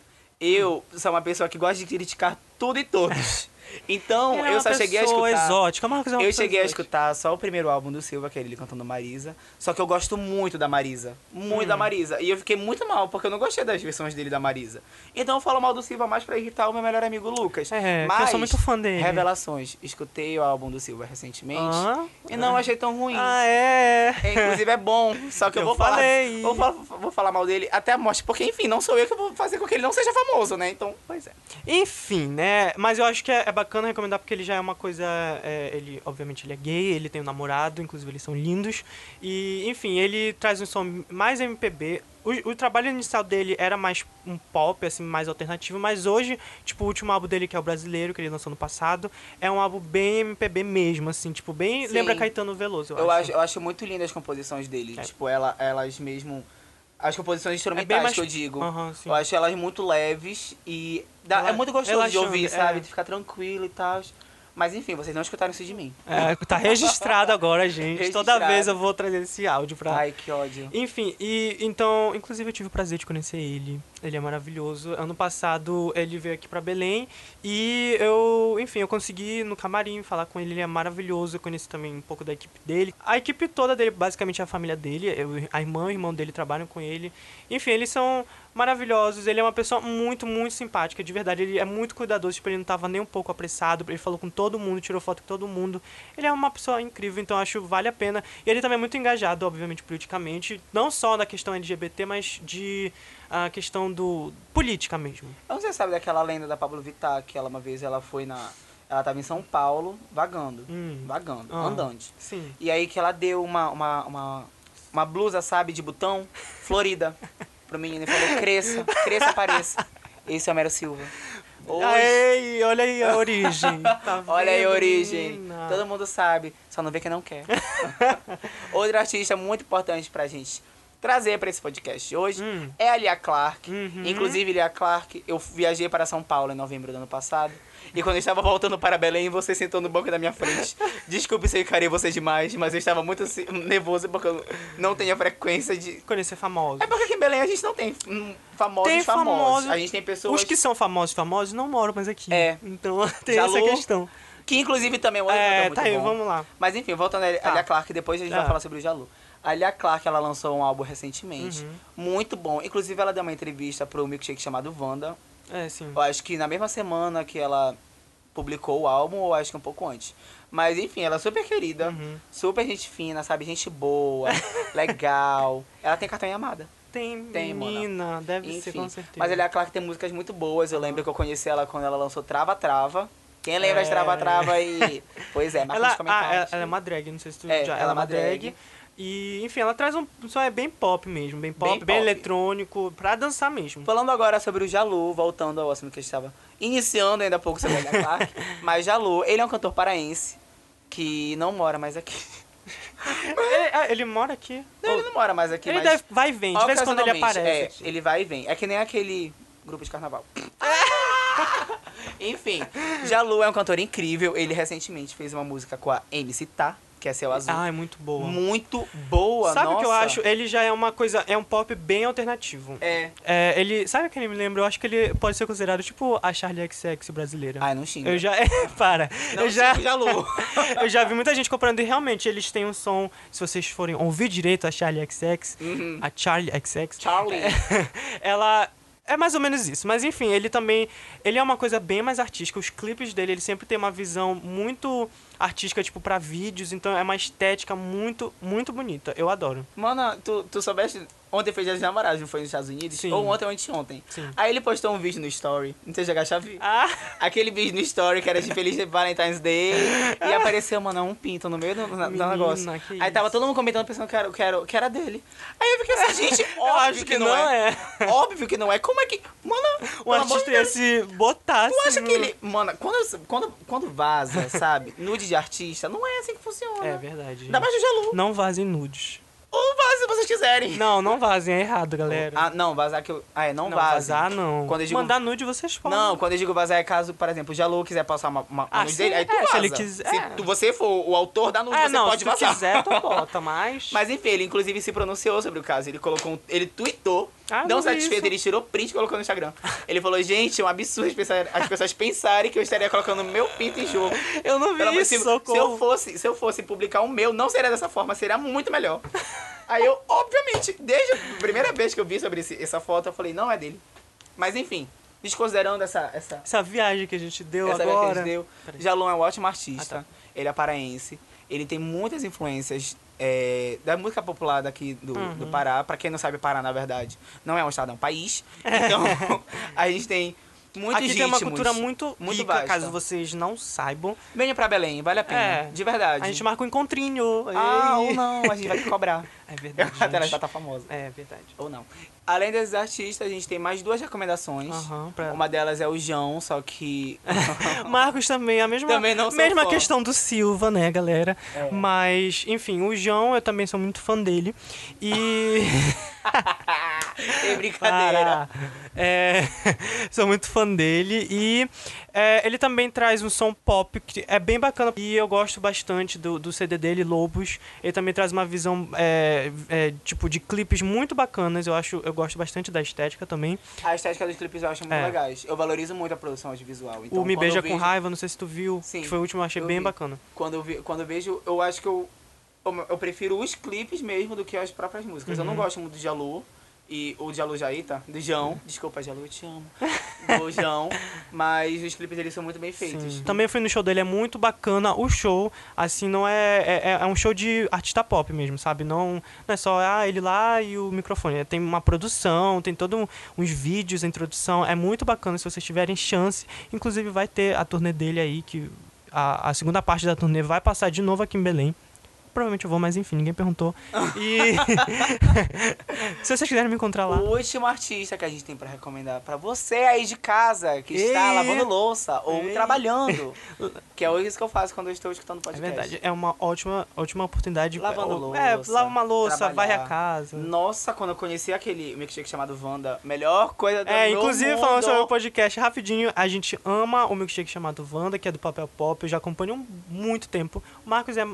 Eu sou uma pessoa que gosta de criticar tudo e todos. Então,
é
eu só cheguei a escutar.
exótica. Marcos é uma
Eu cheguei a
exótica.
escutar só o primeiro álbum do Silva, que é ele cantando Marisa. Só que eu gosto muito da Marisa. Muito
Hum.
da Marisa. E eu fiquei muito mal, porque eu não gostei das versões dele da Marisa. Então eu falo mal do Silva mais pra irritar o meu melhor amigo Lucas.
É,
Mas,
eu sou muito fã dele.
Revelações. Escutei o álbum do Silva recentemente.
Ah,
E não achei tão ruim.
ah, é.
É, inclusive é bom, só que eu,
Eu
vou falar,
falei.
vou falar. Vou falar mal dele até a morte, porque enfim, não sou eu que vou fazer com que ele não seja famoso, né? Então, pois é.
Enfim, né? Mas eu acho que é, é bacana recomendar porque ele já é uma coisa. é, ele, obviamente, ele é gay, ele tem um namorado, inclusive eles são lindos. E, enfim, ele traz um som mais MPB. O, o trabalho inicial dele era mais um pop, assim, mais alternativo, mas hoje, tipo, o último álbum dele, que é o brasileiro, que ele lançou no passado, é um álbum bem MPB mesmo, assim, tipo, bem.
Sim.
Lembra Caetano Veloso, eu,
Eu
acho.
acho, eu acho muito lindas as composições dele.
É.
Tipo, ela, elas mesmo. As composições instrumentais
bem mais-
que eu digo.
Sim.
eu acho elas muito leves e. dá- é muito gostoso de
relaxante,
ouvir,
é.
sabe? De ficar tranquilo e tal. Mas enfim, vocês não escutaram isso de mim.
É, tá registrado agora, gente. Toda
Registrado.
vez eu vou trazer esse áudio pra.
Ai, que ódio.
Enfim, e então, inclusive eu tive o prazer de conhecer ele. Ele é maravilhoso. Ano passado ele veio aqui pra Belém e eu, enfim, eu consegui no camarim falar com ele. Ele é maravilhoso. Eu conheci também um pouco da equipe dele. A equipe toda dele, basicamente é a família dele. Eu, a irmã e o irmão dele trabalham com ele. Enfim, eles são maravilhosos. Ele é uma pessoa muito, muito simpática, de verdade. Ele é muito cuidadoso, tipo, ele não tava nem um pouco apressado. Ele falou com todo mundo, tirou foto com todo mundo. Ele é uma pessoa incrível, então acho vale a pena. E ele também é muito engajado, obviamente, politicamente. Não só na questão LGBT, mas de a questão do política mesmo.
Se sabe daquela lenda da Pablo Vittar, que ela uma vez ela foi na. Ela tava em São Paulo, vagando.
Hum.
Vagando,
Ah.
andante.
Sim.
E aí que ela deu uma, uma, uma, uma blusa, sabe, de botão, florida, pro menino e falou, cresça, cresça, apareça. Esse é o Mero Silva. Hoje,
Ei, olha aí a origem. Tá
olha aí a origem.
menina?
Todo mundo sabe, só não vê quem não quer. Outro artista muito importante pra gente trazer pra esse podcast hoje
Hum.
é a Lia Clark.
Uhum.
Inclusive, Lia Clark, eu viajei para São Paulo em novembro do ano passado. E quando eu estava voltando para Belém, você sentou no banco da minha frente. Desculpe se eu encarei você demais, mas eu estava muito assim, nervoso porque eu não tenho a frequência de.
Conhecer famosos.
É porque aqui em Belém a gente não tem hum, famosos
Tem
famosos.
famosos.
A gente tem pessoas
Os que são famosos, famosos, não moram mais aqui.
É.
Então tem
Jalu,
essa questão.
que inclusive também é um outro
É,
muito
tá aí,
bom.
vamos lá.
Mas enfim, voltando a
Tá.
Lia Clark, depois a gente vai falar sobre o Jalu. A Lia Clark, ela lançou um álbum recentemente,
Uhum.
muito bom. Inclusive, ela deu uma entrevista pro milkshake chamado Wanda.
É, sim.
Eu acho que na mesma semana que ela publicou o álbum, ou acho que um pouco antes. Mas enfim, ela é super querida,
Uhum.
super gente fina, sabe? Gente boa, legal. Ela tem cartão em amada.
Tem,
Tem,
menina, deve ser
Enfim.
com certeza.
Mas ela é claro que tem músicas muito boas. Eu lembro que eu conheci ela quando ela lançou Trava Trava. Quem lembra de
É.
Trava Trava e. Pois é, marca
ela,
nos
ah,
comentários.
ela, ela é uma drag, não sei se tu
É,
já.
ela
Ela é
é uma
uma drag.
drag.
E, enfim, ela traz um som é bem pop mesmo, bem pop,
Bem
bem,
pop.
eletrônico, pra dançar mesmo.
Falando agora sobre o Jalu, voltando ao assunto que a gente estava iniciando ainda há pouco sobre a Clark. mas Jalu, ele é um cantor paraense que não mora mais aqui.
ele, ah, ele mora aqui.
Não, ele não mora mais aqui,
ele deve, vai e vem, de vez quando ele aparece.
É,
aqui.
ele vai e vem. É que nem aquele grupo de carnaval. Enfim, Jalu é um cantor incrível. Ele recentemente fez uma música com a MC Tá, que é Céu Azul.
Ah, é muito boa.
Muito boa,
Sabe o que eu acho? Ele já é uma coisa, é um pop bem alternativo.
É.
É, ele, sabe o que ele me lembra? Eu acho que ele pode ser considerado tipo a Charlie XX brasileira.
Ai, não xinga.
Eu já, é, para.
Não
eu já,
Jalu.
eu já vi muita gente comprando e realmente eles têm um som, se vocês forem ouvir direito a Charlie XX,
Uhum.
a Charlie XX,
Charlie.
ela é mais ou menos isso. Mas enfim, ele também. Ele é uma coisa bem mais artística. Os clipes dele, ele sempre tem uma visão muito artística, tipo, pra vídeos. Então é uma estética muito, muito bonita. Eu adoro.
Mano, tu, tu soubeste... Ontem foi dia dos namorados, não foi nos Estados Unidos?
Sim.
Ou ontem ou anteontem.
Sim.
Aí ele postou um vídeo no Story. Não sei se já vi.
Ah!
Aquele vídeo no Story que era de Feliz Valentine's Day. e apareceu, mano, um pinto no meio do, do
Menina,
negócio.
que
Aí tava
isso.
todo mundo comentando, pensando que era, que era, que era dele. Aí eu fiquei assim, gente, óbvio
acho que, não é.
Óbvio que não é. Como é que. Mano,
O artista ia se botar
Tu acha
assim,
que ele. Mano, quando, quando, quando vaza, sabe? Nude de artista, não é assim que funciona.
É verdade.
Ainda mais do Jalu.
Não vazem nudes.
Ou vaza se vocês quiserem.
Não, não vazem, é errado, galera.
Ah, não, vazar que eu. Ah, é, não,
não,
vaza.
vazar não.
Quando eu digo-
Mandar nude vocês podem.
Não, quando eu digo vazar é caso, por exemplo, o Jalu quiser passar uma, uma, uma
Ah,
nude
sim,
dele, aí tu
é, se
vaza.
ele quiser-
Se
é.
tu, você for o autor da nude,
É,
você
não,
pode
se
vazar.
quiser, tu bota, mas...
Mas enfim, ele inclusive se pronunciou sobre o caso. Ele colocou um, Ele tweetou.
Ah,
não satisfeito,
isso.
ele tirou print e colocou no Instagram. Ele falou, gente, é um absurdo as pessoas, as pessoas pensarem que eu estaria colocando meu pinto em jogo.
Eu não vi
Pelo amor de
isso,
Deus, se, eu fosse, se eu fosse publicar o meu, não seria dessa forma, seria muito melhor. Aí eu, obviamente, desde a primeira vez que eu vi sobre esse- essa foto, eu falei, não é dele. Mas enfim, desconsiderando essa, essa,
Essa viagem que a gente deu
essa vez que a
agora...
gente deu. Jalon é um ótimo artista.
Ah, tá.
Ele é paraense. Ele tem muitas influências é, da música popular daqui do,
Uhum.
do Pará. Pra quem não sabe, Pará, na verdade, não é um estado, é um país. Então, a gente tem muitos
Aqui tem uma
ritmos,
cultura muito,
muito
rica,
vasta.
caso vocês não saibam.
Venha pra Belém, vale a pena.
É.
De verdade.
A gente marca um encontrinho.
Ah,
Ei.
ou não, a gente vai te cobrar.
É verdade,
Até ela já tá famosa.
É verdade.
Ou não. Além desses artistas, a gente tem mais duas recomendações.
Aham, pra-
Uma delas é o João, só que.
Marcos também, a mesma,
Também não
mesma
fã.
questão do Silva, né, galera?
É.
Mas, enfim, o João, eu também sou muito fã dele. E.
Tem brincadeira.
Para. É, sou muito fã dele e é, ele também traz um som pop que é bem bacana e eu gosto bastante do, do CD dele, Lobos. Ele também traz uma visão é, é, tipo de clipes muito bacanas. Eu acho, eu gosto bastante da estética também.
A estética dos clipes eu acho muito
É.
legais. Eu valorizo muito a produção audiovisual. Então,
o Me Beija
eu
com
vejo-
Raiva, não sei se tu viu,
Sim,
que foi o último, eu achei
eu
bem
vi.
bacana.
Quando eu, vi, quando eu vejo, eu acho que eu, eu, eu prefiro os clipes mesmo do que as próprias músicas. Eu não
Uhum.
gosto muito do Jalu. E o Jalu Jaita, do João. Desculpa, Jalu, eu te amo. Do João. Mas os clipes deles são muito bem feitos.
Sim. Também fui no show dele, é muito bacana o show. Assim, não é, é. É um show de artista pop mesmo, sabe? Não, não é só ah, ele lá e o microfone. Tem uma produção, tem todos uns vídeos, a introdução. É muito bacana se vocês tiverem chance. Inclusive, vai ter a turnê dele aí, que a, a segunda parte da turnê vai passar de novo aqui em Belém. Provavelmente eu vou, mas enfim, ninguém perguntou. E. se vocês quiserem me encontrar lá.
O último artista que a gente tem pra recomendar pra você aí de casa, que está lavando louça ou trabalhando. que é isso que eu faço quando eu estou escutando
É
podcast.
verdade, é uma ótima, ótima oportunidade.
Lavando
é,
louça,
lava uma louça, varre a casa.
Nossa, quando eu conheci aquele milkshake chamado Wanda, melhor coisa do
É, inclusive
mundo.
falando sobre o podcast rapidinho, a gente ama o milkshake chamado Wanda, que é do Papel Pop, eu já acompanho há muito tempo. O Marcos é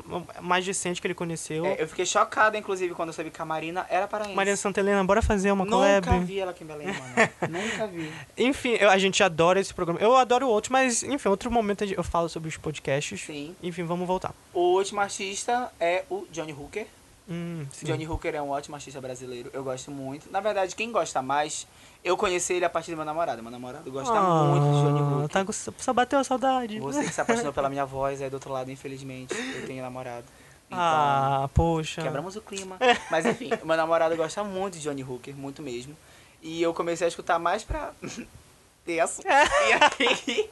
mais recente que ele conheceu.
É, eu fiquei chocada, inclusive, quando eu soube que a Marina era paraense.
Mariana Santelena, bora fazer uma
Nunca
collab.
vi ela aqui em Belém, mano. Nunca vi.
Enfim, eu- a gente adora esse programa. Eu adoro outros, mas enfim, outro momento eu falo sobre os podcasts.
Sim.
Enfim, vamos voltar.
O último artista é o Johnny Hooker.
Hum.
Johnny Hooker é um ótimo artista brasileiro. Eu gosto muito. Na verdade, quem gosta mais, eu conheci ele a partir do meu namorado. Meu namorado gosta muito de Johnny Hooker.
Tá, só bateu a saudade.
Você que se apaixonou pela minha voz, aí do outro lado, infelizmente, eu tenho namorado. Então,
ah, poxa.
quebramos o clima. Mas enfim, meu namorado gosta muito de Johnny Hooker, muito mesmo. E eu comecei a escutar mais pra ter assunto. E aí.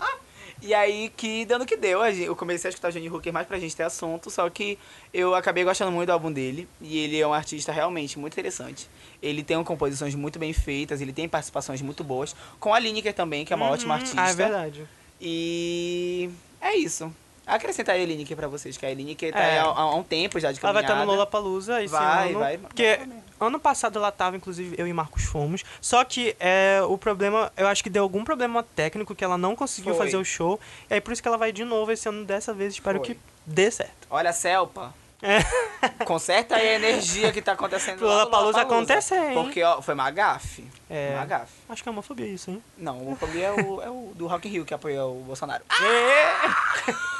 Ah, E aí que dando que deu, eu comecei a escutar Johnny Hooker mais pra gente ter assunto, só que eu acabei gostando muito do álbum dele, e ele é um artista realmente muito interessante. Ele tem composições muito bem feitas, ele tem participações muito boas, com a Lineker também, que é uma ótima
Uhum.
artista.
Ah, é verdade.
E é isso. Acrescentar a Eline aqui pra vocês, que a Eline que tá
É.
há, há um tempo já de
Ela vai
caminhada.
estar no Lollapalooza esse
Vai,
ano.
vai,
Porque
vai
ano passado ela tava, inclusive, eu e Marcos fomos. Só que é, o problema, eu acho que deu algum problema técnico que ela não conseguiu
Foi.
fazer o show. E aí por isso que ela vai de novo esse ano dessa vez. Espero
Foi.
que dê certo.
Olha a Celpa.
É.
Conserta aí a energia que tá acontecendo
Pro
lá
acontecer, hein?
Porque, ó, foi uma gafe.
É.
Uma gafe.
Acho que é homofobia isso, hein?
Não, homofobia é o, é o do Rock in Rio que apoiou o Bolsonaro.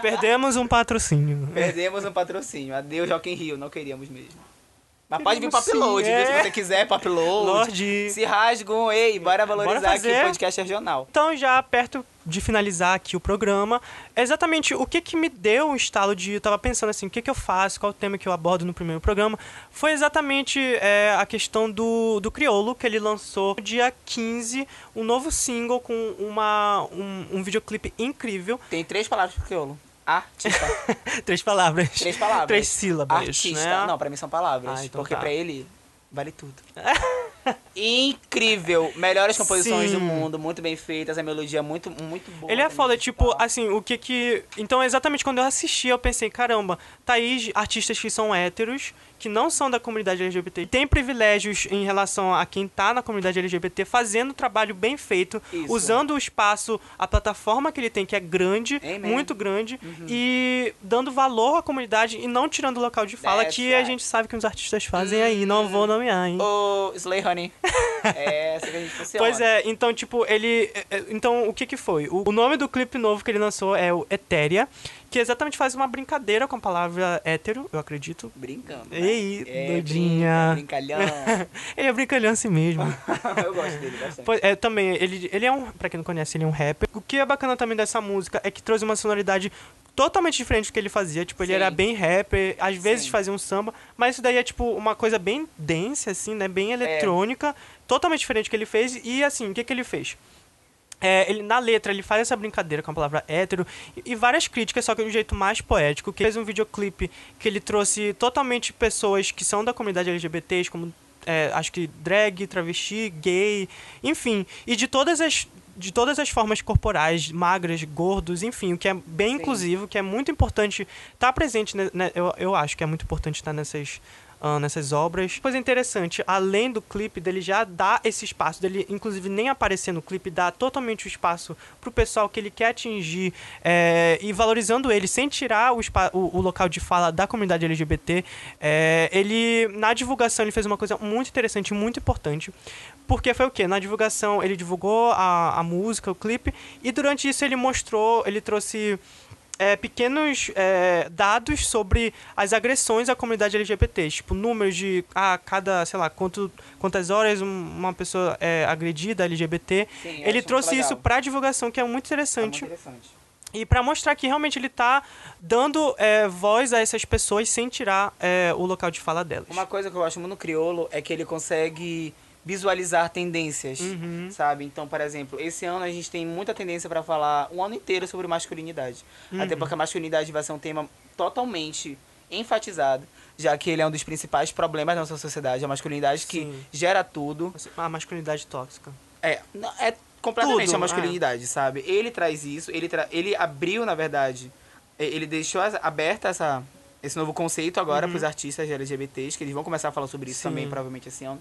Perdemos um patrocínio.
Perdemos um patrocínio. Adeus, in Rio. Não queríamos mesmo. Mas pode vir viu?
é.
Se você quiser papload.
Lorde.
Se rasgam, ei, bora valorizar
Bora
aqui o podcast regional.
Então, já perto de finalizar aqui o programa, exatamente o que que me deu um estalo de... Eu tava pensando assim, o que que eu faço, qual o tema que eu abordo no primeiro programa, foi exatamente é, a questão do, do Criolo, que ele lançou no dia 15, um novo single com uma, um, um videoclipe incrível.
Tem três palavras pro crioulo. Artista.
Três palavras.
Três palavras.
Três sílabas,
Artista.
né?
Não, pra mim são palavras.
Ah, então
porque
tá.
pra ele, vale tudo. Incrível! Melhores composições
Sim.
do mundo, muito bem feitas, a melodia é muito, muito boa.
Ele é foda,
tá?
tipo, assim, o que que... Então, exatamente quando eu assisti, eu pensei, caramba, tá aí artistas que são héteros, que não são da comunidade LGBT, tem privilégios em relação a quem tá na comunidade LGBT, fazendo um trabalho bem feito,
Isso.
usando o espaço, a plataforma que ele tem, que é grande,
Amen.
muito grande, e dando valor à comunidade e não tirando o local de fala,
That's
que a
right.
gente sabe que os artistas fazem aí, não vou nomear, hein.
Ô, Slay Honey. é essa que a gente funciona.
Pois é, então, tipo, ele. é, é, Então, o que que foi? O, o nome do clipe novo que ele lançou é o Etérea, que exatamente faz uma brincadeira com a palavra hétero, eu acredito.
Brincando. né?
Ei,
É,
doidinha.
brinca, Brincalhão.
ele é brincalhão assim mesmo.
Eu gosto dele bastante.
Pois- é, também, ele, ele é um. Pra quem não conhece, ele é um rapper. O que é bacana também dessa música é que trouxe uma sonoridade totalmente diferente do que ele fazia. Tipo, ele
Sim.
era bem rapper, às vezes
Sim.
fazia um samba, mas isso daí é, tipo, uma coisa bem dense, assim, né? Bem eletrônica, totalmente diferente do que ele fez. E, assim, o que, que ele fez? É, ele, na letra, ele faz essa brincadeira com a palavra hétero e, e várias críticas, só que de um jeito mais poético. Que ele fez um videoclipe que ele trouxe totalmente pessoas que são da comunidade LGBTs, como é, acho que drag, travesti, gay, enfim. E de todas as. De todas as formas corporais, magras, gordos, enfim, o que é bem
Sim.
inclusivo, que é muito importante estar presente, né, eu, eu acho que é muito importante estar nessas, ah, nessas obras. Coisa interessante, além do clipe, dele já dar esse espaço, dele inclusive nem aparecer no clipe, dar totalmente o espaço pro pessoal que ele quer atingir é, e valorizando ele, sem tirar o, o, o local de fala da comunidade LGBT. é, ele, na divulgação, ele fez uma coisa muito interessante, muito importante. Porque foi o quê? Na divulgação, ele divulgou a, a música, o clipe, e durante isso ele mostrou, ele trouxe é, pequenos é, dados sobre as agressões à comunidade LGBT, tipo números de a cada, sei lá, quanto, quantas horas um- uma pessoa é agredida LGBT.
Sim,
ele trouxe isso pra divulgação, que é muito
Tá muito
interessante.
interessante.
E pra mostrar que realmente ele tá dando é, voz a essas pessoas sem tirar é, o local de fala delas.
Uma coisa que eu acho muito criolo é que ele consegue visualizar tendências,
Uhum.
sabe? Então, por exemplo, esse ano a gente tem muita tendência pra falar um ano inteiro sobre masculinidade.
Uhum.
Até porque a masculinidade vai ser um tema totalmente enfatizado, já que ele é um dos principais problemas da nossa sociedade, a masculinidade que
Sim.
gera tudo.
A masculinidade tóxica.
É, é completamente
Tudo,
a masculinidade, sabe? Ele traz isso, ele, tra ele abriu, na verdade, ele deixou aberta essa, esse novo conceito agora pros artistas LGBTs, que eles vão começar a falar sobre isso
Uhum. Sim.
também, provavelmente esse ano.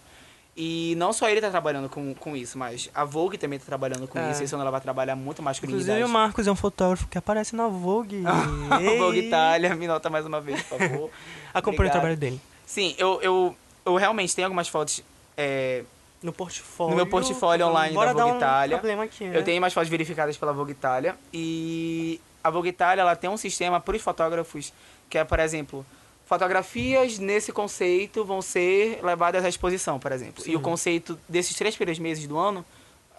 E não só ele tá trabalhando com, com isso, mas a Vogue também tá trabalhando com
É.
isso. Esse ano ela vai trabalhar muito masculinidade.
Inclusive o Marcos é um fotógrafo que aparece na Vogue.
Vogue! Itália, me nota mais uma vez, por favor.
Acompanhe o trabalho dele.
Sim, eu, eu, eu realmente tenho algumas fotos é,
No portfólio.
No meu portfólio online
Bora
da Vogue
dar um
Itália.
problema aqui, né?
Eu tenho mais fotos verificadas pela Vogue Itália. E a Vogue Itália ela tem um sistema para os fotógrafos que é, por exemplo, fotografias nesse conceito vão ser levadas à exposição, por exemplo. E o
Sim.
conceito desses três primeiros meses do ano,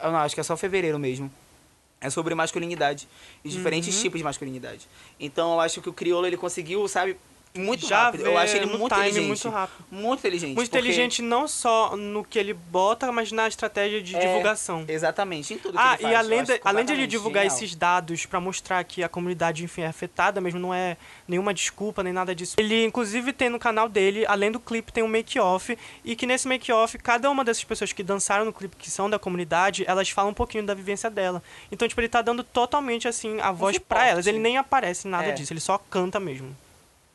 eu não acho que é só fevereiro mesmo. É sobre masculinidade e diferentes
Uhum.
tipos de masculinidade. Então eu acho que o crioulo ele conseguiu, sabe, muito
já
rápido.
vê
Eu acho ele muito
time
inteligente.
muito rápido.
Muito inteligente.
Muito
porque-
inteligente não só no que ele bota, mas na estratégia de
É,
divulgação.
Exatamente, em tudo que
Ah,
ele faz.
e
eu
além de, além de ele divulgar
genial.
esses dados pra mostrar que a comunidade, enfim, é afetada mesmo, não é nenhuma desculpa, nem nada disso. Ele, inclusive, tem no canal dele, além do clipe, tem um make-off, e que nesse make-off, cada uma dessas pessoas que dançaram no clipe, que são da comunidade, elas falam um pouquinho da vivência dela. Então, tipo, ele tá dando totalmente, assim, a voz pra
suporte.
elas. Ele nem aparece em nada
É.
disso, ele só canta mesmo.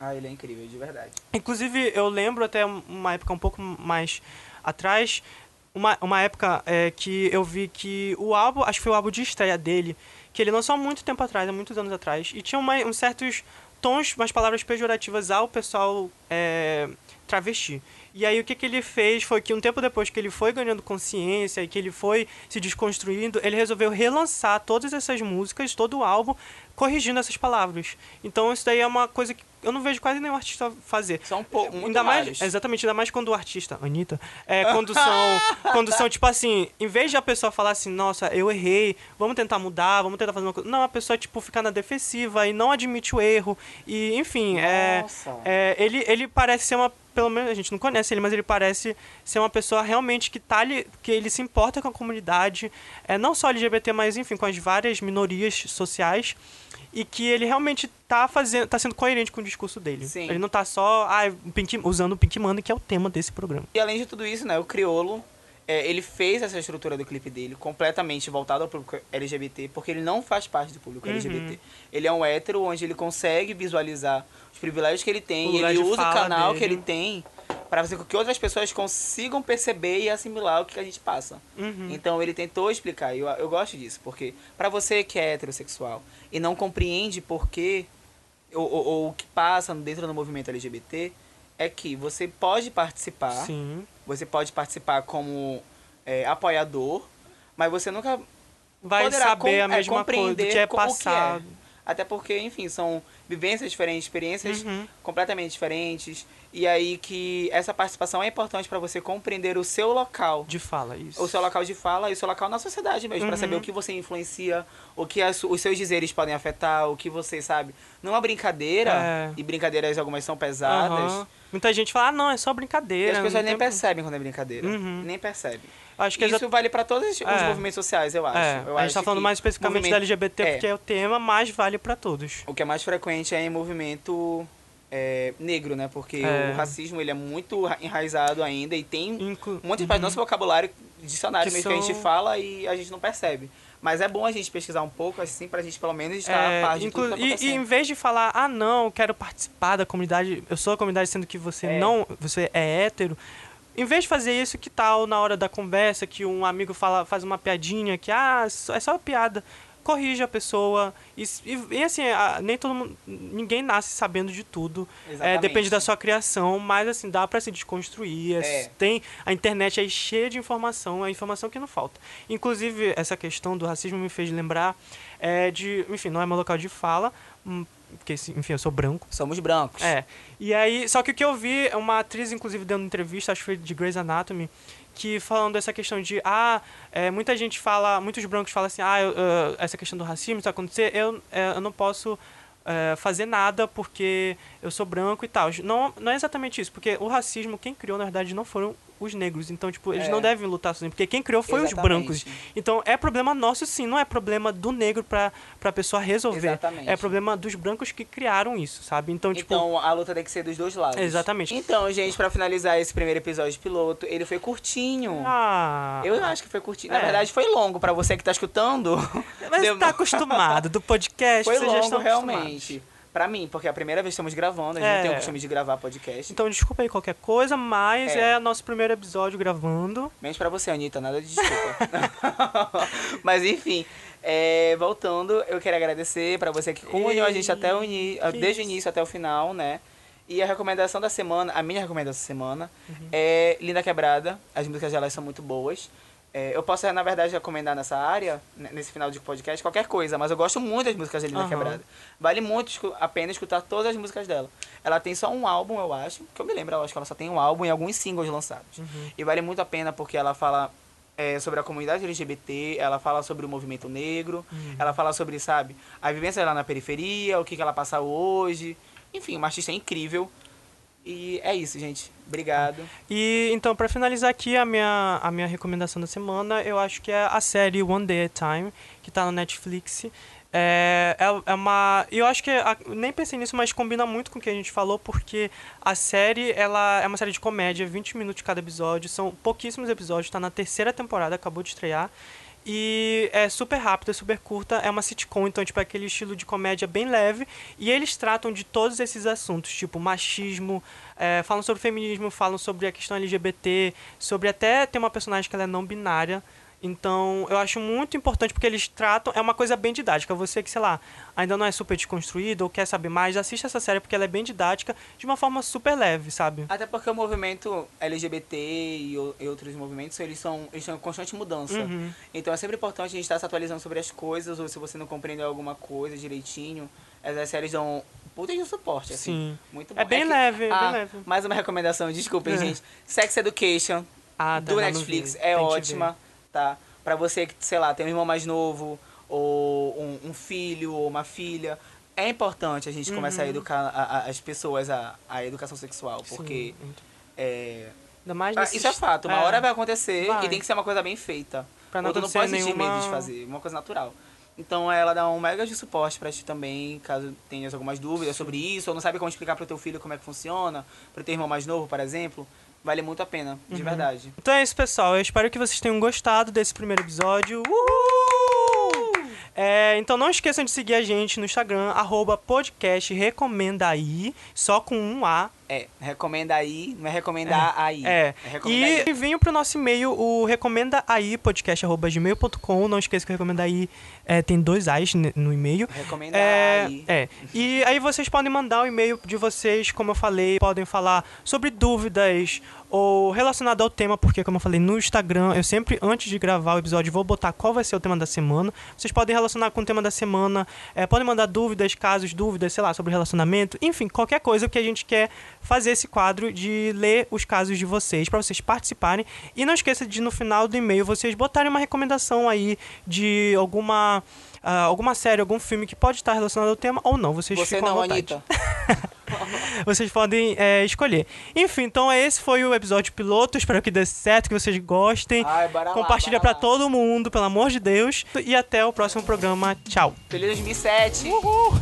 Ah, ele é incrível, de verdade.
Inclusive, eu lembro até uma época um pouco mais atrás, uma, uma época é, que eu vi que o álbum, acho que foi o álbum de estreia dele, que ele lançou há muito tempo atrás, há muitos anos atrás, e tinha uma, certos tons, umas palavras pejorativas ao pessoal é, travesti. E aí o que, que ele fez foi que um tempo depois que ele foi ganhando consciência e que ele foi se desconstruindo, ele resolveu relançar todas essas músicas, todo o álbum, corrigindo essas palavras. Então isso daí é uma coisa que eu não vejo quase nenhum artista fazer.
São pouco, muito
ainda mais,
raros.
exatamente, ainda mais quando o artista, Anitta, é, quando são, quando são, tipo assim, em vez de a pessoa falar assim, nossa, eu errei, vamos tentar mudar, vamos tentar fazer uma coisa. Não, a pessoa, tipo, fica na defensiva e não admite o erro. E, enfim, é, é, ele, ele parece ser uma. Pelo menos a gente não conhece ele, mas ele parece ser uma pessoa realmente que tá ali, que ele se importa com a comunidade, é, não só LGBT, mas enfim, com as várias minorias sociais. E que ele realmente tá fazendo, tá sendo coerente com o discurso dele.
Sim.
Ele não tá só ah, Pink- usando o Pink Money, que é o tema desse programa.
E além de tudo isso, né, o Criolo, é, ele fez essa estrutura do clipe dele completamente voltado ao público LGBT, porque ele não faz parte do público
Uhum.
LGBT. Ele é um hétero onde ele consegue visualizar os privilégios que ele tem, e ele usa o canal
dele.
que ele tem para fazer com que outras pessoas consigam perceber e assimilar o que a gente passa.
Uhum.
Então ele tentou explicar, e eu, eu gosto disso, porque para você que é heterossexual e não compreende por que ou, ou- ou o que passa dentro do movimento LGBT, é que você pode participar,
Sim.
você pode participar como é, apoiador, mas você nunca
Vai saber
com-
a
é,
mesma coisa que é
co- o que é. Até porque, enfim, são vivências diferentes, experiências
Uhum.
completamente diferentes. E aí que essa participação é importante para você compreender o seu local
De fala, isso.
o seu local de fala e o seu local na sociedade mesmo, pra
Uhum.
saber o que você influencia, o que as- os seus dizeres podem afetar, o que você sabe. Numa brincadeira,
É.
e brincadeiras algumas são pesadas,
Aham. Muita gente fala, ah, não, é só
e
brincadeira.
as pessoas nem
tem-
percebem quando é brincadeira.
Uhum.
Nem percebem.
Acho que
Isso
exa-
vale pra todos os
É.
movimentos sociais, eu acho.
é,
eu
a gente
acho
tá falando mais especificamente
movimento-
da LGBT
é.
porque é o tema, mas vale pra todos.
O que é mais frequente é em movimento é, negro, né? Porque
É.
o racismo ele é muito ra- enraizado ainda e tem
Inclu
muitas partes do nosso vocabulário, dicionário
Que
mesmo que a gente
são-
fala e a gente não percebe. Mas é bom a gente pesquisar um pouco, assim, pra gente pelo menos estar
É,
a par de
inclu-
tudo que tá
e, e em vez de falar, ah, não, quero participar da comunidade, eu sou a comunidade, sendo que você
É.
não, você é hétero. Em vez de fazer isso, que tal na hora da conversa, que um amigo fala, faz uma piadinha, que ah, é só uma piada, corrige a pessoa. E, e, assim, a- nem todo mundo, ninguém nasce sabendo de tudo. É, depende da sua criação, mas assim, dá pra se desconstruir. é-
É.
Tem, a internet é cheia de informação, é informação que não falta. Inclusive, essa questão do racismo me fez lembrar é, de. Enfim, não é meu local de fala, hum, porque, assim, enfim, eu sou branco.
Somos brancos.
É. E aí, só que o que eu vi, é uma atriz, inclusive, dando entrevista, acho que foi de Grey's Anatomy, que falando dessa questão de, ah, é, muita gente fala, muitos brancos falam assim, ah, eu, eu- essa questão do racismo está acontecer, eu, é, eu não posso é, fazer nada porque eu sou branco e tal. Não, não é exatamente isso, porque o racismo, quem criou, na verdade, não foram os negros. Então, tipo, eles
É.
não devem lutar sozinhos, porque quem criou foi os
Exatamente.
brancos. Então, é problema nosso, sim, não é problema do negro pra, pra pessoa resolver.
Exatamente.
É problema dos brancos que criaram isso, sabe? Então, tipo...
Então a luta tem que ser dos dois lados.
Exatamente.
Então, gente, pra finalizar esse primeiro episódio de piloto, ele foi curtinho.
Ah,
Eu acho que foi curtinho. Na
É.
verdade, foi longo pra você que tá escutando.
mas
Deu-
tá acostumado do podcast,
Foi
vocês já
longo, realmente. Pra mim, porque é a primeira vez que estamos gravando, a gente
É.
não tem o costume de gravar podcast.
Então, desculpa aí qualquer coisa, mas
É.
é, nosso primeiro episódio gravando.
Menos pra você, Anitta, nada de desculpa. Mas enfim, é, voltando, eu quero agradecer pra você que acompanhou a gente até o ini- desde o início até o final, né? E a recomendação da semana, a minha recomendação da semana,
Uhum.
é Linda Quebrada. As músicas delas são muito boas. É, eu posso, na verdade, recomendar nessa área, nesse final de podcast, qualquer coisa, mas eu gosto muito das músicas da Linda
Aham.
Quebrada. Vale muito a pena escutar todas as músicas dela. Ela tem só um álbum, eu acho, que eu me lembro, eu acho que ela só tem um álbum e alguns singles lançados.
Uhum.
E vale muito a pena porque ela fala é, sobre a comunidade LGBT, ela fala sobre o movimento negro,
Uhum.
ela fala sobre, sabe, a vivência lá na periferia, o que, que ela passa hoje. Enfim, o Machista é incrível. E é isso, gente. Obrigado.
E então, pra finalizar aqui a minha, a minha recomendação da semana, eu acho que é a série One Day at a Time, que tá no Netflix. É, é, é uma. Eu acho que. A, nem pensei nisso, mas combina muito com o que a gente falou, porque a série ela é uma série de comédia, 20 minutos cada episódio, são pouquíssimos episódios, tá na terceira temporada, acabou de estrear. E é super rápida, super curta, é uma sitcom, então tipo é aquele estilo de comédia bem leve. E eles tratam de todos esses assuntos, tipo machismo, é, falam sobre feminismo, falam sobre a questão LGBT, sobre até tem uma personagem que ela é não binária. Então, eu acho muito importante porque eles tratam. É uma coisa bem didática. Você que, sei lá, ainda não é super desconstruído ou quer saber mais, assista essa série porque ela é bem didática de uma forma super leve, sabe?
Até porque o movimento LGBT e, e outros movimentos, eles são eles estão em constante mudança.
Uhum.
Então, é sempre importante a gente estar se atualizando sobre as coisas, ou se você não compreendeu alguma coisa direitinho, essas séries dão puta de suporte, assim.
Sim.
Muito bom.
É bem
que-
leve, é
Ah,
bem leve.
Mais uma recomendação, desculpem,
É.
gente. Sex Education,
Ah, tá,
do Netflix, é
Tem
ótima, tá? Pra você que, sei lá, tem um irmão mais novo, ou um, um filho, ou uma filha. É importante a gente começar a
Uhum.
educar a- a- as pessoas a, a educação sexual, porque
Sim,
é, ah,
nesses-
isso é fato, uma
é,
hora vai acontecer
vai.
e tem que ser uma coisa bem feita.
Pra não
Ou tu não pode sentir
nenhuma-
medo de fazer, uma coisa natural. Então ela dá um mega de suporte pra ti também, caso tenhas algumas dúvidas sobre isso, ou não sabe como explicar pro teu filho como é que funciona, pro teu irmão mais novo, por exemplo, vale muito a pena, de
Uhum.
verdade.
Então é isso, pessoal. Eu espero que vocês tenham gostado desse primeiro episódio. Uhul! É, então não esqueçam de seguir a gente no Instagram, arroba podcast recomenda aí, só com um A.
É, recomenda aí, não é recomendar aí.
É.
recomenda aí.
E venham pro nosso e-mail, o recomenda aí, podcast.gmail.com. Não esqueça que o recomenda aí é, tem dois A's no e-mail.
Recomenda
É,
aí.
é. E aí vocês podem mandar o e-mail de vocês, como eu falei, podem falar sobre dúvidas ou relacionado ao tema, porque como eu falei no Instagram, eu sempre antes de gravar o episódio vou botar qual vai ser o tema da semana. Vocês podem relacionar com o tema da semana, é, podem mandar dúvidas, casos, dúvidas, sei lá, sobre relacionamento, enfim, qualquer coisa que a gente quer fazer esse quadro de ler os casos de vocês para vocês participarem. E não esqueça de no final do e-mail vocês botarem uma recomendação aí de alguma ah, alguma série, algum filme que pode estar relacionado ao tema ou não. Vocês
Você
ficam à
não,
vontade.
Anitta.
Vocês podem é, escolher. Enfim, então esse foi o episódio piloto. Espero que dê certo, que vocês gostem.
Ai, lá,
Compartilha
lá.
todo mundo, pelo amor de Deus. E até o próximo programa. Tchau.
Feliz 2007.
Uhul!